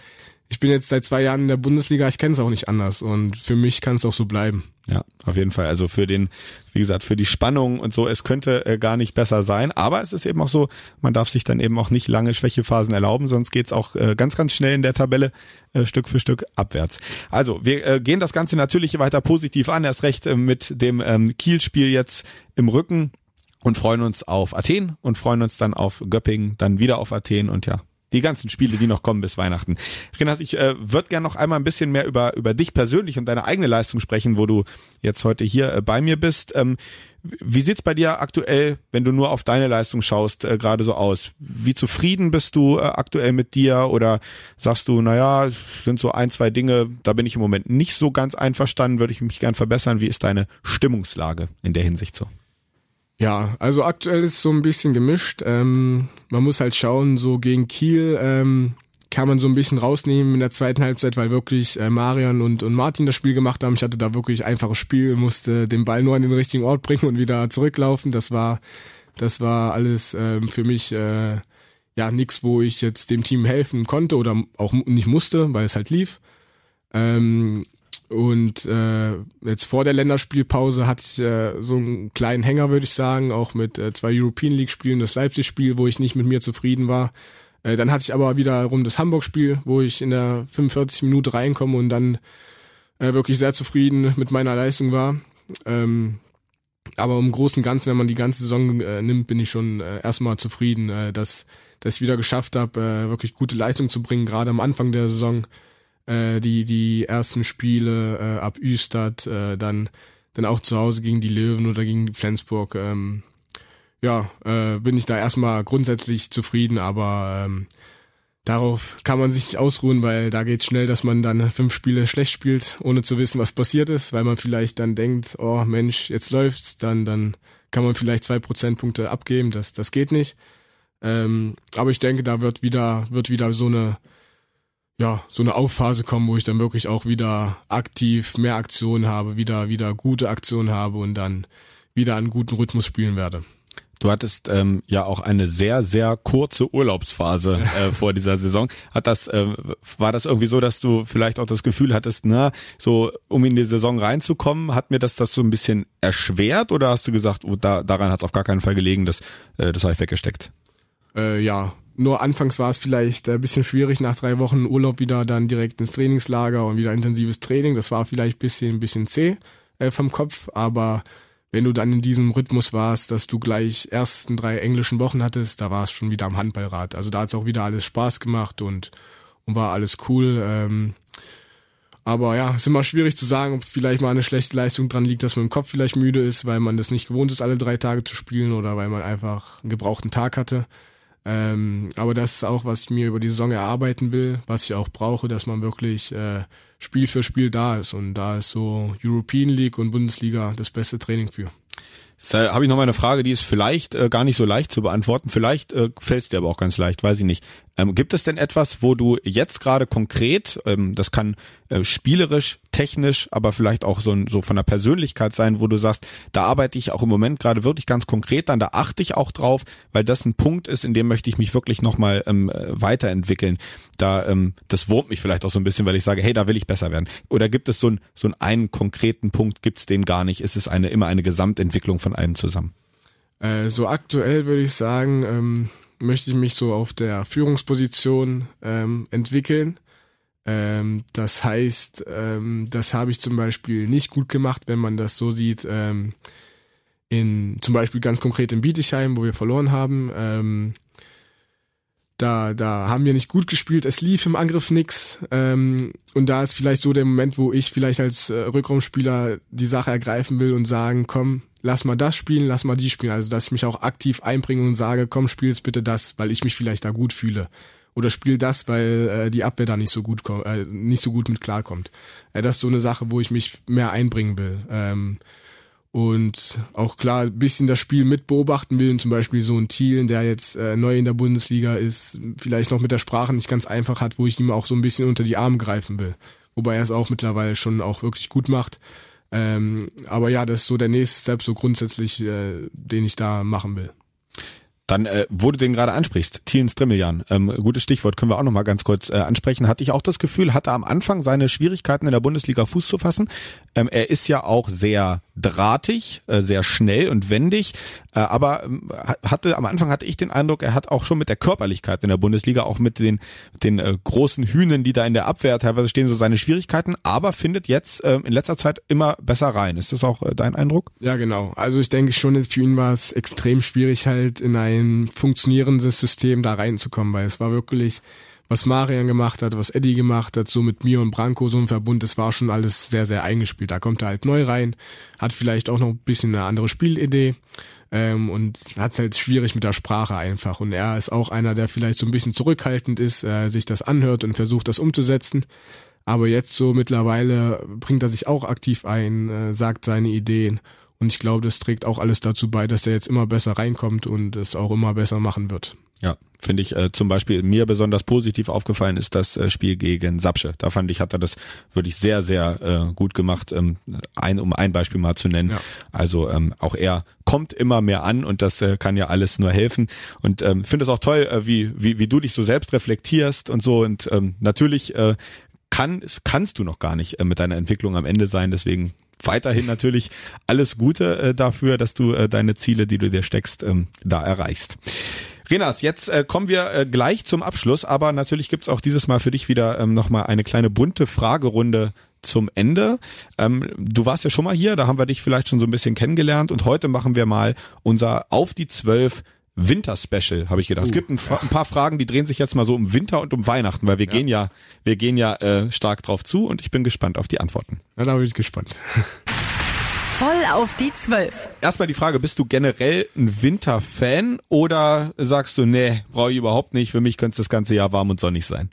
ich bin jetzt seit zwei Jahren in der Bundesliga, ich kenne es auch nicht anders und für mich kann es auch so bleiben. Ja, auf jeden Fall. Also für den, wie gesagt, für die Spannung und so, es könnte äh, gar nicht besser sein. Aber es ist eben auch so, man darf sich dann eben auch nicht lange Schwächephasen erlauben, sonst geht's auch äh, ganz, ganz schnell in der Tabelle äh, Stück für Stück abwärts. Also wir äh, gehen das Ganze natürlich weiter positiv an, erst recht äh, mit dem ähm, Kiel-Spiel jetzt im Rücken und freuen uns auf Athen und freuen uns dann auf Göppingen, dann wieder auf Athen und ja, die ganzen Spiele, die noch kommen bis Weihnachten. Renas, ich äh, würde gerne noch einmal ein bisschen mehr über, über dich persönlich und deine eigene Leistung sprechen, wo du jetzt heute hier äh, bei mir bist. Ähm, wie sieht's bei dir aktuell, wenn du nur auf deine Leistung schaust, äh, gerade so aus? Wie zufrieden bist du äh, aktuell mit dir oder sagst du, naja, es sind so ein, zwei Dinge, da bin ich im Moment nicht so ganz einverstanden, würde ich mich gern verbessern. Wie ist deine Stimmungslage in der Hinsicht so? Ja, also aktuell ist so ein bisschen gemischt. Ähm, man muss halt schauen, so gegen Kiel ähm, kann man so ein bisschen rausnehmen in der zweiten Halbzeit, weil wirklich äh, Marian und, und Martin das Spiel gemacht haben. Ich hatte da wirklich einfaches Spiel, musste den Ball nur an den richtigen Ort bringen und wieder zurücklaufen. Das war, das war alles ähm, für mich äh, ja nichts, wo ich jetzt dem Team helfen konnte oder auch nicht musste, weil es halt lief. Ähm, Und äh, jetzt vor der Länderspielpause hatte ich äh, so einen kleinen Hänger, würde ich sagen, auch mit äh, zwei European League-Spielen, das Leipzig-Spiel, wo ich nicht mit mir zufrieden war. Äh, dann hatte ich aber wiederum das Hamburg-Spiel, wo ich in der 45 Minute reinkomme und dann äh, wirklich sehr zufrieden mit meiner Leistung war. Ähm, aber im Großen und Ganzen, wenn man die ganze Saison äh, nimmt, bin ich schon äh, erstmal zufrieden, äh, dass, dass ich wieder geschafft habe, äh, wirklich gute Leistung zu bringen, gerade am Anfang der Saison äh, die, die ersten Spiele äh, ab Üstad, äh, dann, dann auch zu Hause gegen die Löwen oder gegen Flensburg. Ähm, ja, äh, bin ich da erstmal grundsätzlich zufrieden, aber ähm, darauf kann man sich nicht ausruhen, weil da geht schnell, dass man dann fünf Spiele schlecht spielt, ohne zu wissen, was passiert ist, weil man vielleicht dann denkt, oh Mensch, jetzt läuft's, dann, dann kann man vielleicht zwei Prozentpunkte abgeben, das, das geht nicht. Ähm, aber ich denke, da wird wieder, wird wieder so eine ja, so eine Aufphase kommen, wo ich dann wirklich auch wieder aktiv mehr Aktionen habe, wieder, wieder gute Aktionen habe und dann wieder einen guten Rhythmus spielen werde. Du hattest ähm, ja auch eine sehr, sehr kurze Urlaubsphase äh, vor dieser Saison. Hat das, äh, war das irgendwie so, dass du vielleicht auch das Gefühl hattest, na, so um in die Saison reinzukommen, hat mir das das so ein bisschen erschwert oder hast du gesagt, oh, da, daran hat es auf gar keinen Fall gelegen, dass äh, das habe ich weggesteckt? Äh, ja, nur anfangs war es vielleicht ein bisschen schwierig, nach drei Wochen Urlaub wieder dann direkt ins Trainingslager und wieder intensives Training. Das war vielleicht ein bisschen, ein bisschen zäh äh, vom Kopf, aber wenn du dann in diesem Rhythmus warst, dass du gleich ersten drei englischen Wochen hattest, da war es schon wieder am Handballrad. Also da hat es auch wieder alles Spaß gemacht und, und war alles cool. Ähm, aber ja, ist immer schwierig zu sagen, ob vielleicht mal eine schlechte Leistung dran liegt, dass man im Kopf vielleicht müde ist, weil man das nicht gewohnt ist, alle drei Tage zu spielen oder weil man einfach einen gebrauchten Tag hatte. Ähm, aber das ist auch, was ich mir über die Saison erarbeiten will, was ich auch brauche, dass man wirklich äh, Spiel für Spiel da ist. Und da ist so European League und Bundesliga das beste Training für. Jetzt äh, habe ich noch mal eine Frage, die ist vielleicht äh, gar nicht so leicht zu beantworten. Vielleicht äh, fällt es dir aber auch ganz leicht, weiß ich nicht. Ähm, gibt es denn etwas, wo du jetzt gerade konkret, ähm, das kann äh, spielerisch, technisch, aber vielleicht auch so, so von der Persönlichkeit sein, wo du sagst, da arbeite ich auch im Moment gerade wirklich ganz konkret dann, da achte ich auch drauf, weil das ein Punkt ist, in dem möchte ich mich wirklich nochmal ähm, äh, weiterentwickeln. Da, ähm, das wurmt mich vielleicht auch so ein bisschen, weil ich sage, hey, da will ich besser werden. Oder gibt es so, ein, so einen, einen konkreten Punkt, gibt es den gar nicht? Ist es eine, immer eine Gesamtentwicklung von allem zusammen? Äh, so aktuell würde ich sagen, ähm möchte ich mich so auf der Führungsposition ähm, entwickeln. Ähm, das heißt, ähm, das habe ich zum Beispiel nicht gut gemacht, wenn man das so sieht. Ähm, in zum Beispiel ganz konkret in Bietigheim, wo wir verloren haben. Ähm, da, da haben wir nicht gut gespielt, es lief im Angriff nix. Ähm, und da ist vielleicht so der Moment, wo ich vielleicht als äh, Rückraumspieler die Sache ergreifen will und sagen, komm, lass mal das spielen, lass mal die spielen. Also dass ich mich auch aktiv einbringe und sage, komm, spiel jetzt bitte das, weil ich mich vielleicht da gut fühle. Oder spiel das, weil äh, die Abwehr da nicht so gut äh, nicht so gut mit klarkommt. Äh, das ist so eine Sache, wo ich mich mehr einbringen will. Ähm, und auch klar ein bisschen das Spiel mit beobachten will. Zum Beispiel so ein Thielen, der jetzt äh, neu in der Bundesliga ist, vielleicht noch mit der Sprache nicht ganz einfach hat, wo ich ihm auch so ein bisschen unter die Arme greifen will. Wobei er es auch mittlerweile schon auch wirklich gut macht. Ähm, aber ja, das ist so der nächste Step, so grundsätzlich, äh, den ich da machen will. Dann, äh, wo du den gerade ansprichst, Thielen Strimmeljan, ähm, gutes Stichwort, können wir auch nochmal ganz kurz äh, ansprechen. Hatte ich auch das Gefühl, hatte am Anfang seine Schwierigkeiten in der Bundesliga Fuß zu fassen. Ähm, er ist ja auch sehr drahtig, äh, sehr schnell und wendig, äh, aber ähm, hatte am Anfang hatte ich den Eindruck, er hat auch schon mit der Körperlichkeit in der Bundesliga, auch mit den den äh, großen Hühnen, die da in der Abwehr teilweise stehen, so seine Schwierigkeiten, aber findet jetzt äh, in letzter Zeit immer besser rein. Ist das auch dein Eindruck? Ja, genau. Also ich denke schon, für ihn war es extrem schwierig, halt in ein funktionierendes System da reinzukommen, weil es war wirklich was Marian gemacht hat, was Eddie gemacht hat, so mit mir und Branko, so ein Verbund, das war schon alles sehr, sehr eingespielt. Da kommt er halt neu rein, hat vielleicht auch noch ein bisschen eine andere Spielidee ähm, und hat es halt schwierig mit der Sprache einfach. Und er ist auch einer, der vielleicht so ein bisschen zurückhaltend ist, äh, sich das anhört und versucht, das umzusetzen. Aber jetzt so mittlerweile bringt er sich auch aktiv ein, äh, sagt seine Ideen. Und ich glaube, das trägt auch alles dazu bei, dass er jetzt immer besser reinkommt und es auch immer besser machen wird. Ja, finde ich äh, zum Beispiel mir besonders positiv aufgefallen ist das äh, Spiel gegen Sapsche. Da fand ich, hat er das wirklich sehr, sehr äh, gut gemacht, ähm, ein, um ein Beispiel mal zu nennen. Ja. Also ähm, auch er kommt immer mehr an und das äh, kann ja alles nur helfen. Und ähm, finde es auch toll, äh, wie, wie, wie du dich so selbst reflektierst und so. Und ähm, natürlich äh, kann, kannst du noch gar nicht äh, mit deiner Entwicklung am Ende sein. Deswegen weiterhin natürlich alles Gute äh, dafür, dass du äh, deine Ziele, die du dir steckst, ähm, da erreichst. Renas, jetzt äh, kommen wir äh, gleich zum Abschluss, aber natürlich gibt's auch dieses Mal für dich wieder ähm, nochmal eine kleine bunte Fragerunde zum Ende. Ähm, du warst ja schon mal hier, da haben wir dich vielleicht schon so ein bisschen kennengelernt und heute machen wir mal unser Auf die Zwölf Winter-Special, habe ich gedacht. Uh, es gibt ein, ja. ein, paar Fragen, die drehen sich jetzt mal so um Winter und um Weihnachten, weil wir ja. gehen ja, wir gehen ja äh, stark drauf zu und ich bin gespannt auf die Antworten. Ja, da bin ich gespannt. Voll auf die Zwölf. Erstmal die Frage, bist du generell ein Winterfan oder sagst du, nee, brauche ich überhaupt nicht, für mich könnte es das ganze Jahr warm und sonnig sein?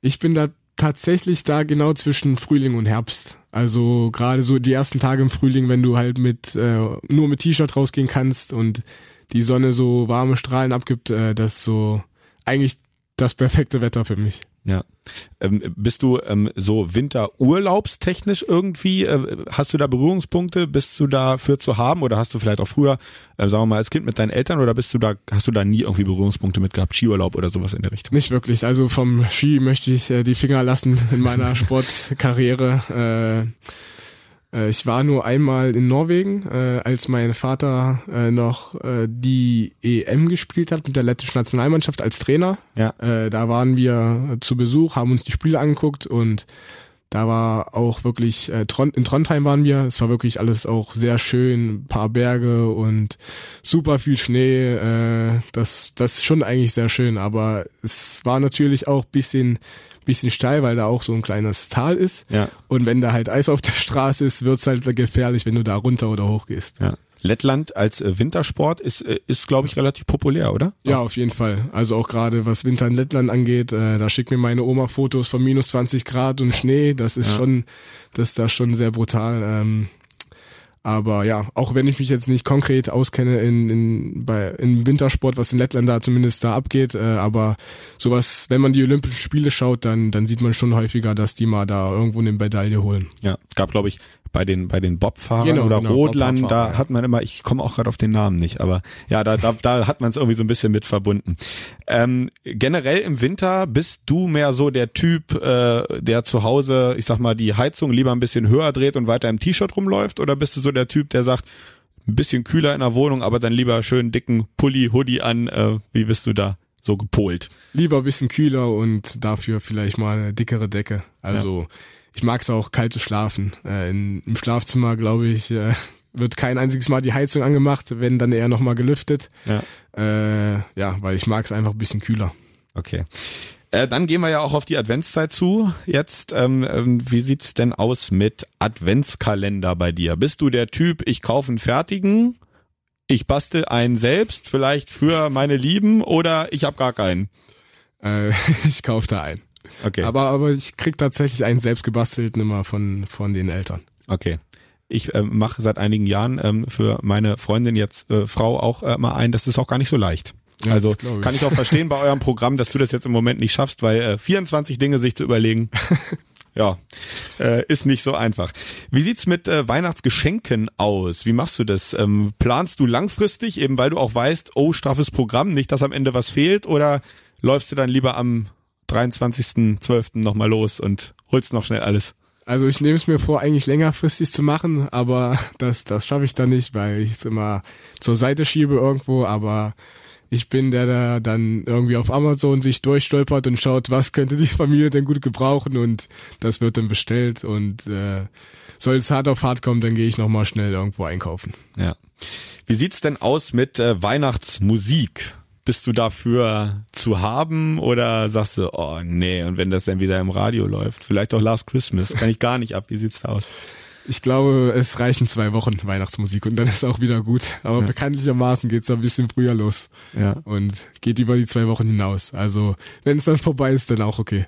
Ich bin da tatsächlich da genau zwischen Frühling und Herbst. Also gerade so die ersten Tage im Frühling, wenn du halt mit äh, nur mit T-Shirt rausgehen kannst und die Sonne so warme Strahlen abgibt, äh, das ist so eigentlich das perfekte Wetter für mich. Ja. Ähm, bist du ähm, so winterurlaubstechnisch irgendwie, äh, hast du da Berührungspunkte, bist du dafür zu haben oder hast du vielleicht auch früher, äh, sagen wir mal, als Kind mit deinen Eltern oder bist du da, hast du da nie irgendwie Berührungspunkte mit gehabt, Skiurlaub oder sowas in der Richtung? Nicht wirklich, also vom Ski möchte ich äh, die Finger lassen in meiner Sportkarriere. Äh, äh, ich war nur einmal in Norwegen, äh, als mein Vater äh, noch äh, die EM gespielt hat mit der lettischen Nationalmannschaft als Trainer. Ja. Äh, da waren wir zu Besuch, haben uns die Spiele angeguckt und da war auch wirklich, äh, in Trondheim waren wir, es war wirklich alles auch sehr schön, paar Berge und super viel Schnee. Äh, das, das ist schon eigentlich sehr schön, aber es war natürlich auch bisschen bisschen steil, weil da auch so ein kleines Tal ist. Ja. Und wenn da halt Eis auf der Straße ist, wird's halt gefährlich, wenn du da runter oder hoch gehst. Ja. Lettland als äh, Wintersport ist, äh, ist glaube ich, relativ populär, oder? Ja, auf jeden Fall. Also auch gerade was Winter in Lettland angeht, äh, da schickt mir meine Oma Fotos von minus 20 Grad und Schnee. Das ist ja. schon, das ist da schon sehr brutal. Ähm, aber ja, auch wenn ich mich jetzt nicht konkret auskenne in, in, bei, in Wintersport, was in Lettland da zumindest da abgeht, äh, aber sowas, wenn man die Olympischen Spiele schaut, dann, dann sieht man schon häufiger, dass die mal da irgendwo eine Medaille holen. Ja, gab glaube ich bei den bei den Bobfahrern genau, oder genau, Rodlern, da ja. hat man immer, ich komme auch gerade auf den Namen nicht, aber ja, da da, da hat man es irgendwie so ein bisschen mit verbunden. Ähm, generell im Winter bist du mehr so der Typ, äh, der zu Hause, ich sag mal, die Heizung lieber ein bisschen höher dreht und weiter im T-Shirt rumläuft, oder bist du so der Typ, der sagt, ein bisschen kühler in der Wohnung, aber dann lieber schön dicken Pulli, Hoodie an? Äh, wie bist du da? so gepolt. Lieber ein bisschen kühler und dafür vielleicht mal eine dickere Decke. Also ja ich mag es auch kalt zu schlafen. Äh, in, Im Schlafzimmer, glaube ich, äh, wird kein einziges Mal die Heizung angemacht, wenn dann eher nochmal gelüftet. Ja. Äh, ja, weil ich mag es einfach ein bisschen kühler. Okay. Äh, dann gehen wir ja auch auf die Adventszeit zu. Jetzt, ähm, ähm, wie sieht's denn aus mit Adventskalender bei dir? Bist du der Typ, ich kaufe einen fertigen, ich bastel einen selbst, vielleicht für meine Lieben, oder ich habe gar keinen? Äh, ich kaufe da einen. Okay. Aber, aber ich krieg tatsächlich einen selbst gebastelten immer von, von den Eltern. Okay. Ich äh, mache seit einigen Jahren ähm, für meine Freundin jetzt äh, Frau auch äh, mal ein. Das ist auch gar nicht so leicht. Ja, also ich. kann ich auch verstehen bei eurem Programm, dass du das jetzt im Moment nicht schaffst, weil äh, 24 Dinge sich zu überlegen, ja, äh, ist nicht so einfach. Wie sieht's mit äh, Weihnachtsgeschenken aus? Wie machst du das? Ähm, planst du langfristig, eben weil du auch weißt, oh, straffes Programm, nicht, dass am Ende was fehlt, oder läufst du dann lieber am 23.12. nochmal los und holst noch schnell alles. Also ich nehme es mir vor, eigentlich längerfristig zu machen, aber das, das schaffe ich dann nicht, weil ich es immer zur Seite schiebe irgendwo, aber ich bin der, der dann irgendwie auf Amazon sich durchstolpert und schaut, was könnte die Familie denn gut gebrauchen und das wird dann bestellt und äh, soll es hart auf hart kommen, dann gehe ich nochmal schnell irgendwo einkaufen. Ja. Wie sieht's denn aus mit äh, Weihnachtsmusik? Bist du dafür zu haben oder sagst du, oh nee, und wenn das dann wieder im Radio läuft, vielleicht auch Last Christmas, kann ich gar nicht ab, wie sieht's da aus? Ich glaube, es reichen zwei Wochen Weihnachtsmusik und dann ist auch wieder gut. Aber ja. bekanntlichermaßen geht's ein bisschen früher los. Ja. Und geht über die zwei Wochen hinaus. Also, wenn es dann vorbei ist, dann auch okay.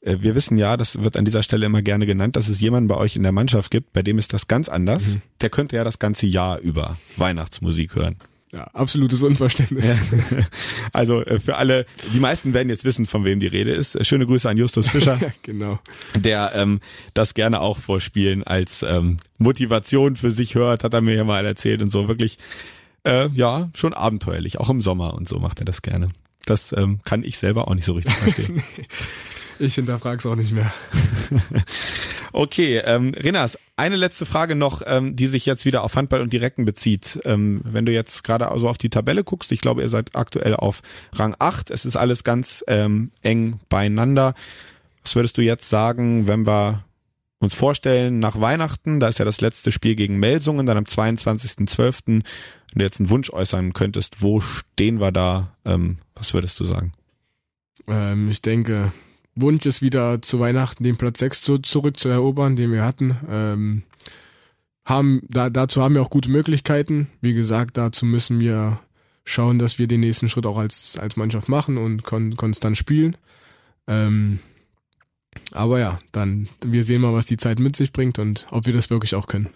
Äh, wir wissen ja, das wird an dieser Stelle immer gerne genannt, dass es jemanden bei euch in der Mannschaft gibt, bei dem ist das ganz anders. Mhm. Der könnte ja das ganze Jahr über Weihnachtsmusik hören. Ja, absolutes Unverständnis. Ja. Also äh, für alle, die meisten werden jetzt wissen, von wem die Rede ist. Äh, schöne Grüße an Justus Fischer, genau. der ähm, das gerne auch vorspielen als ähm, Motivation für sich hört, hat er mir ja mal erzählt und so. Wirklich, äh, ja, schon abenteuerlich, auch im Sommer und so macht er das gerne. Das ähm, kann ich selber auch nicht so richtig verstehen. Ich hinterfrage es auch nicht mehr. okay, ähm, Renas, eine letzte Frage noch, ähm, die sich jetzt wieder auf Handball und die Recken bezieht. Ähm, wenn du jetzt gerade also auf die Tabelle guckst, ich glaube, ihr seid aktuell auf Rang 8. Es ist alles ganz ähm, eng beieinander. Was würdest du jetzt sagen, wenn wir uns vorstellen, nach Weihnachten, da ist ja das letzte Spiel gegen Melsungen, dann am 22.12., wenn du jetzt einen Wunsch äußern könntest, wo stehen wir da? Ähm, was würdest du sagen? Ähm, ich denke, Wunsch ist wieder zu Weihnachten den Platz 6 zu, zurück zu erobern, den wir hatten. Ähm, haben, da, dazu haben wir auch gute Möglichkeiten. Wie gesagt, dazu müssen wir schauen, dass wir den nächsten Schritt auch als, als Mannschaft machen und kon konstant spielen. Ähm, aber ja, dann wir sehen mal, was die Zeit mit sich bringt und ob wir das wirklich auch können.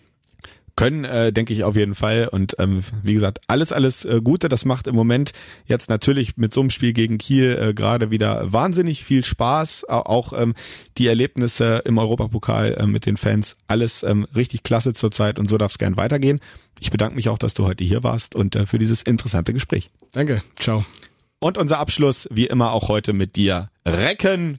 Können, äh, denke ich auf jeden Fall. Und ähm, wie gesagt, alles, alles äh, Gute. Das macht im Moment jetzt natürlich mit so einem Spiel gegen Kiel äh, gerade wieder wahnsinnig viel Spaß. Auch ähm, die Erlebnisse im Europapokal äh, mit den Fans, alles ähm, richtig klasse zurzeit und so darf es gern weitergehen. Ich bedanke mich auch, dass du heute hier warst und äh, für dieses interessante Gespräch. Danke, ciao. Und unser Abschluss, wie immer auch heute mit dir. Recken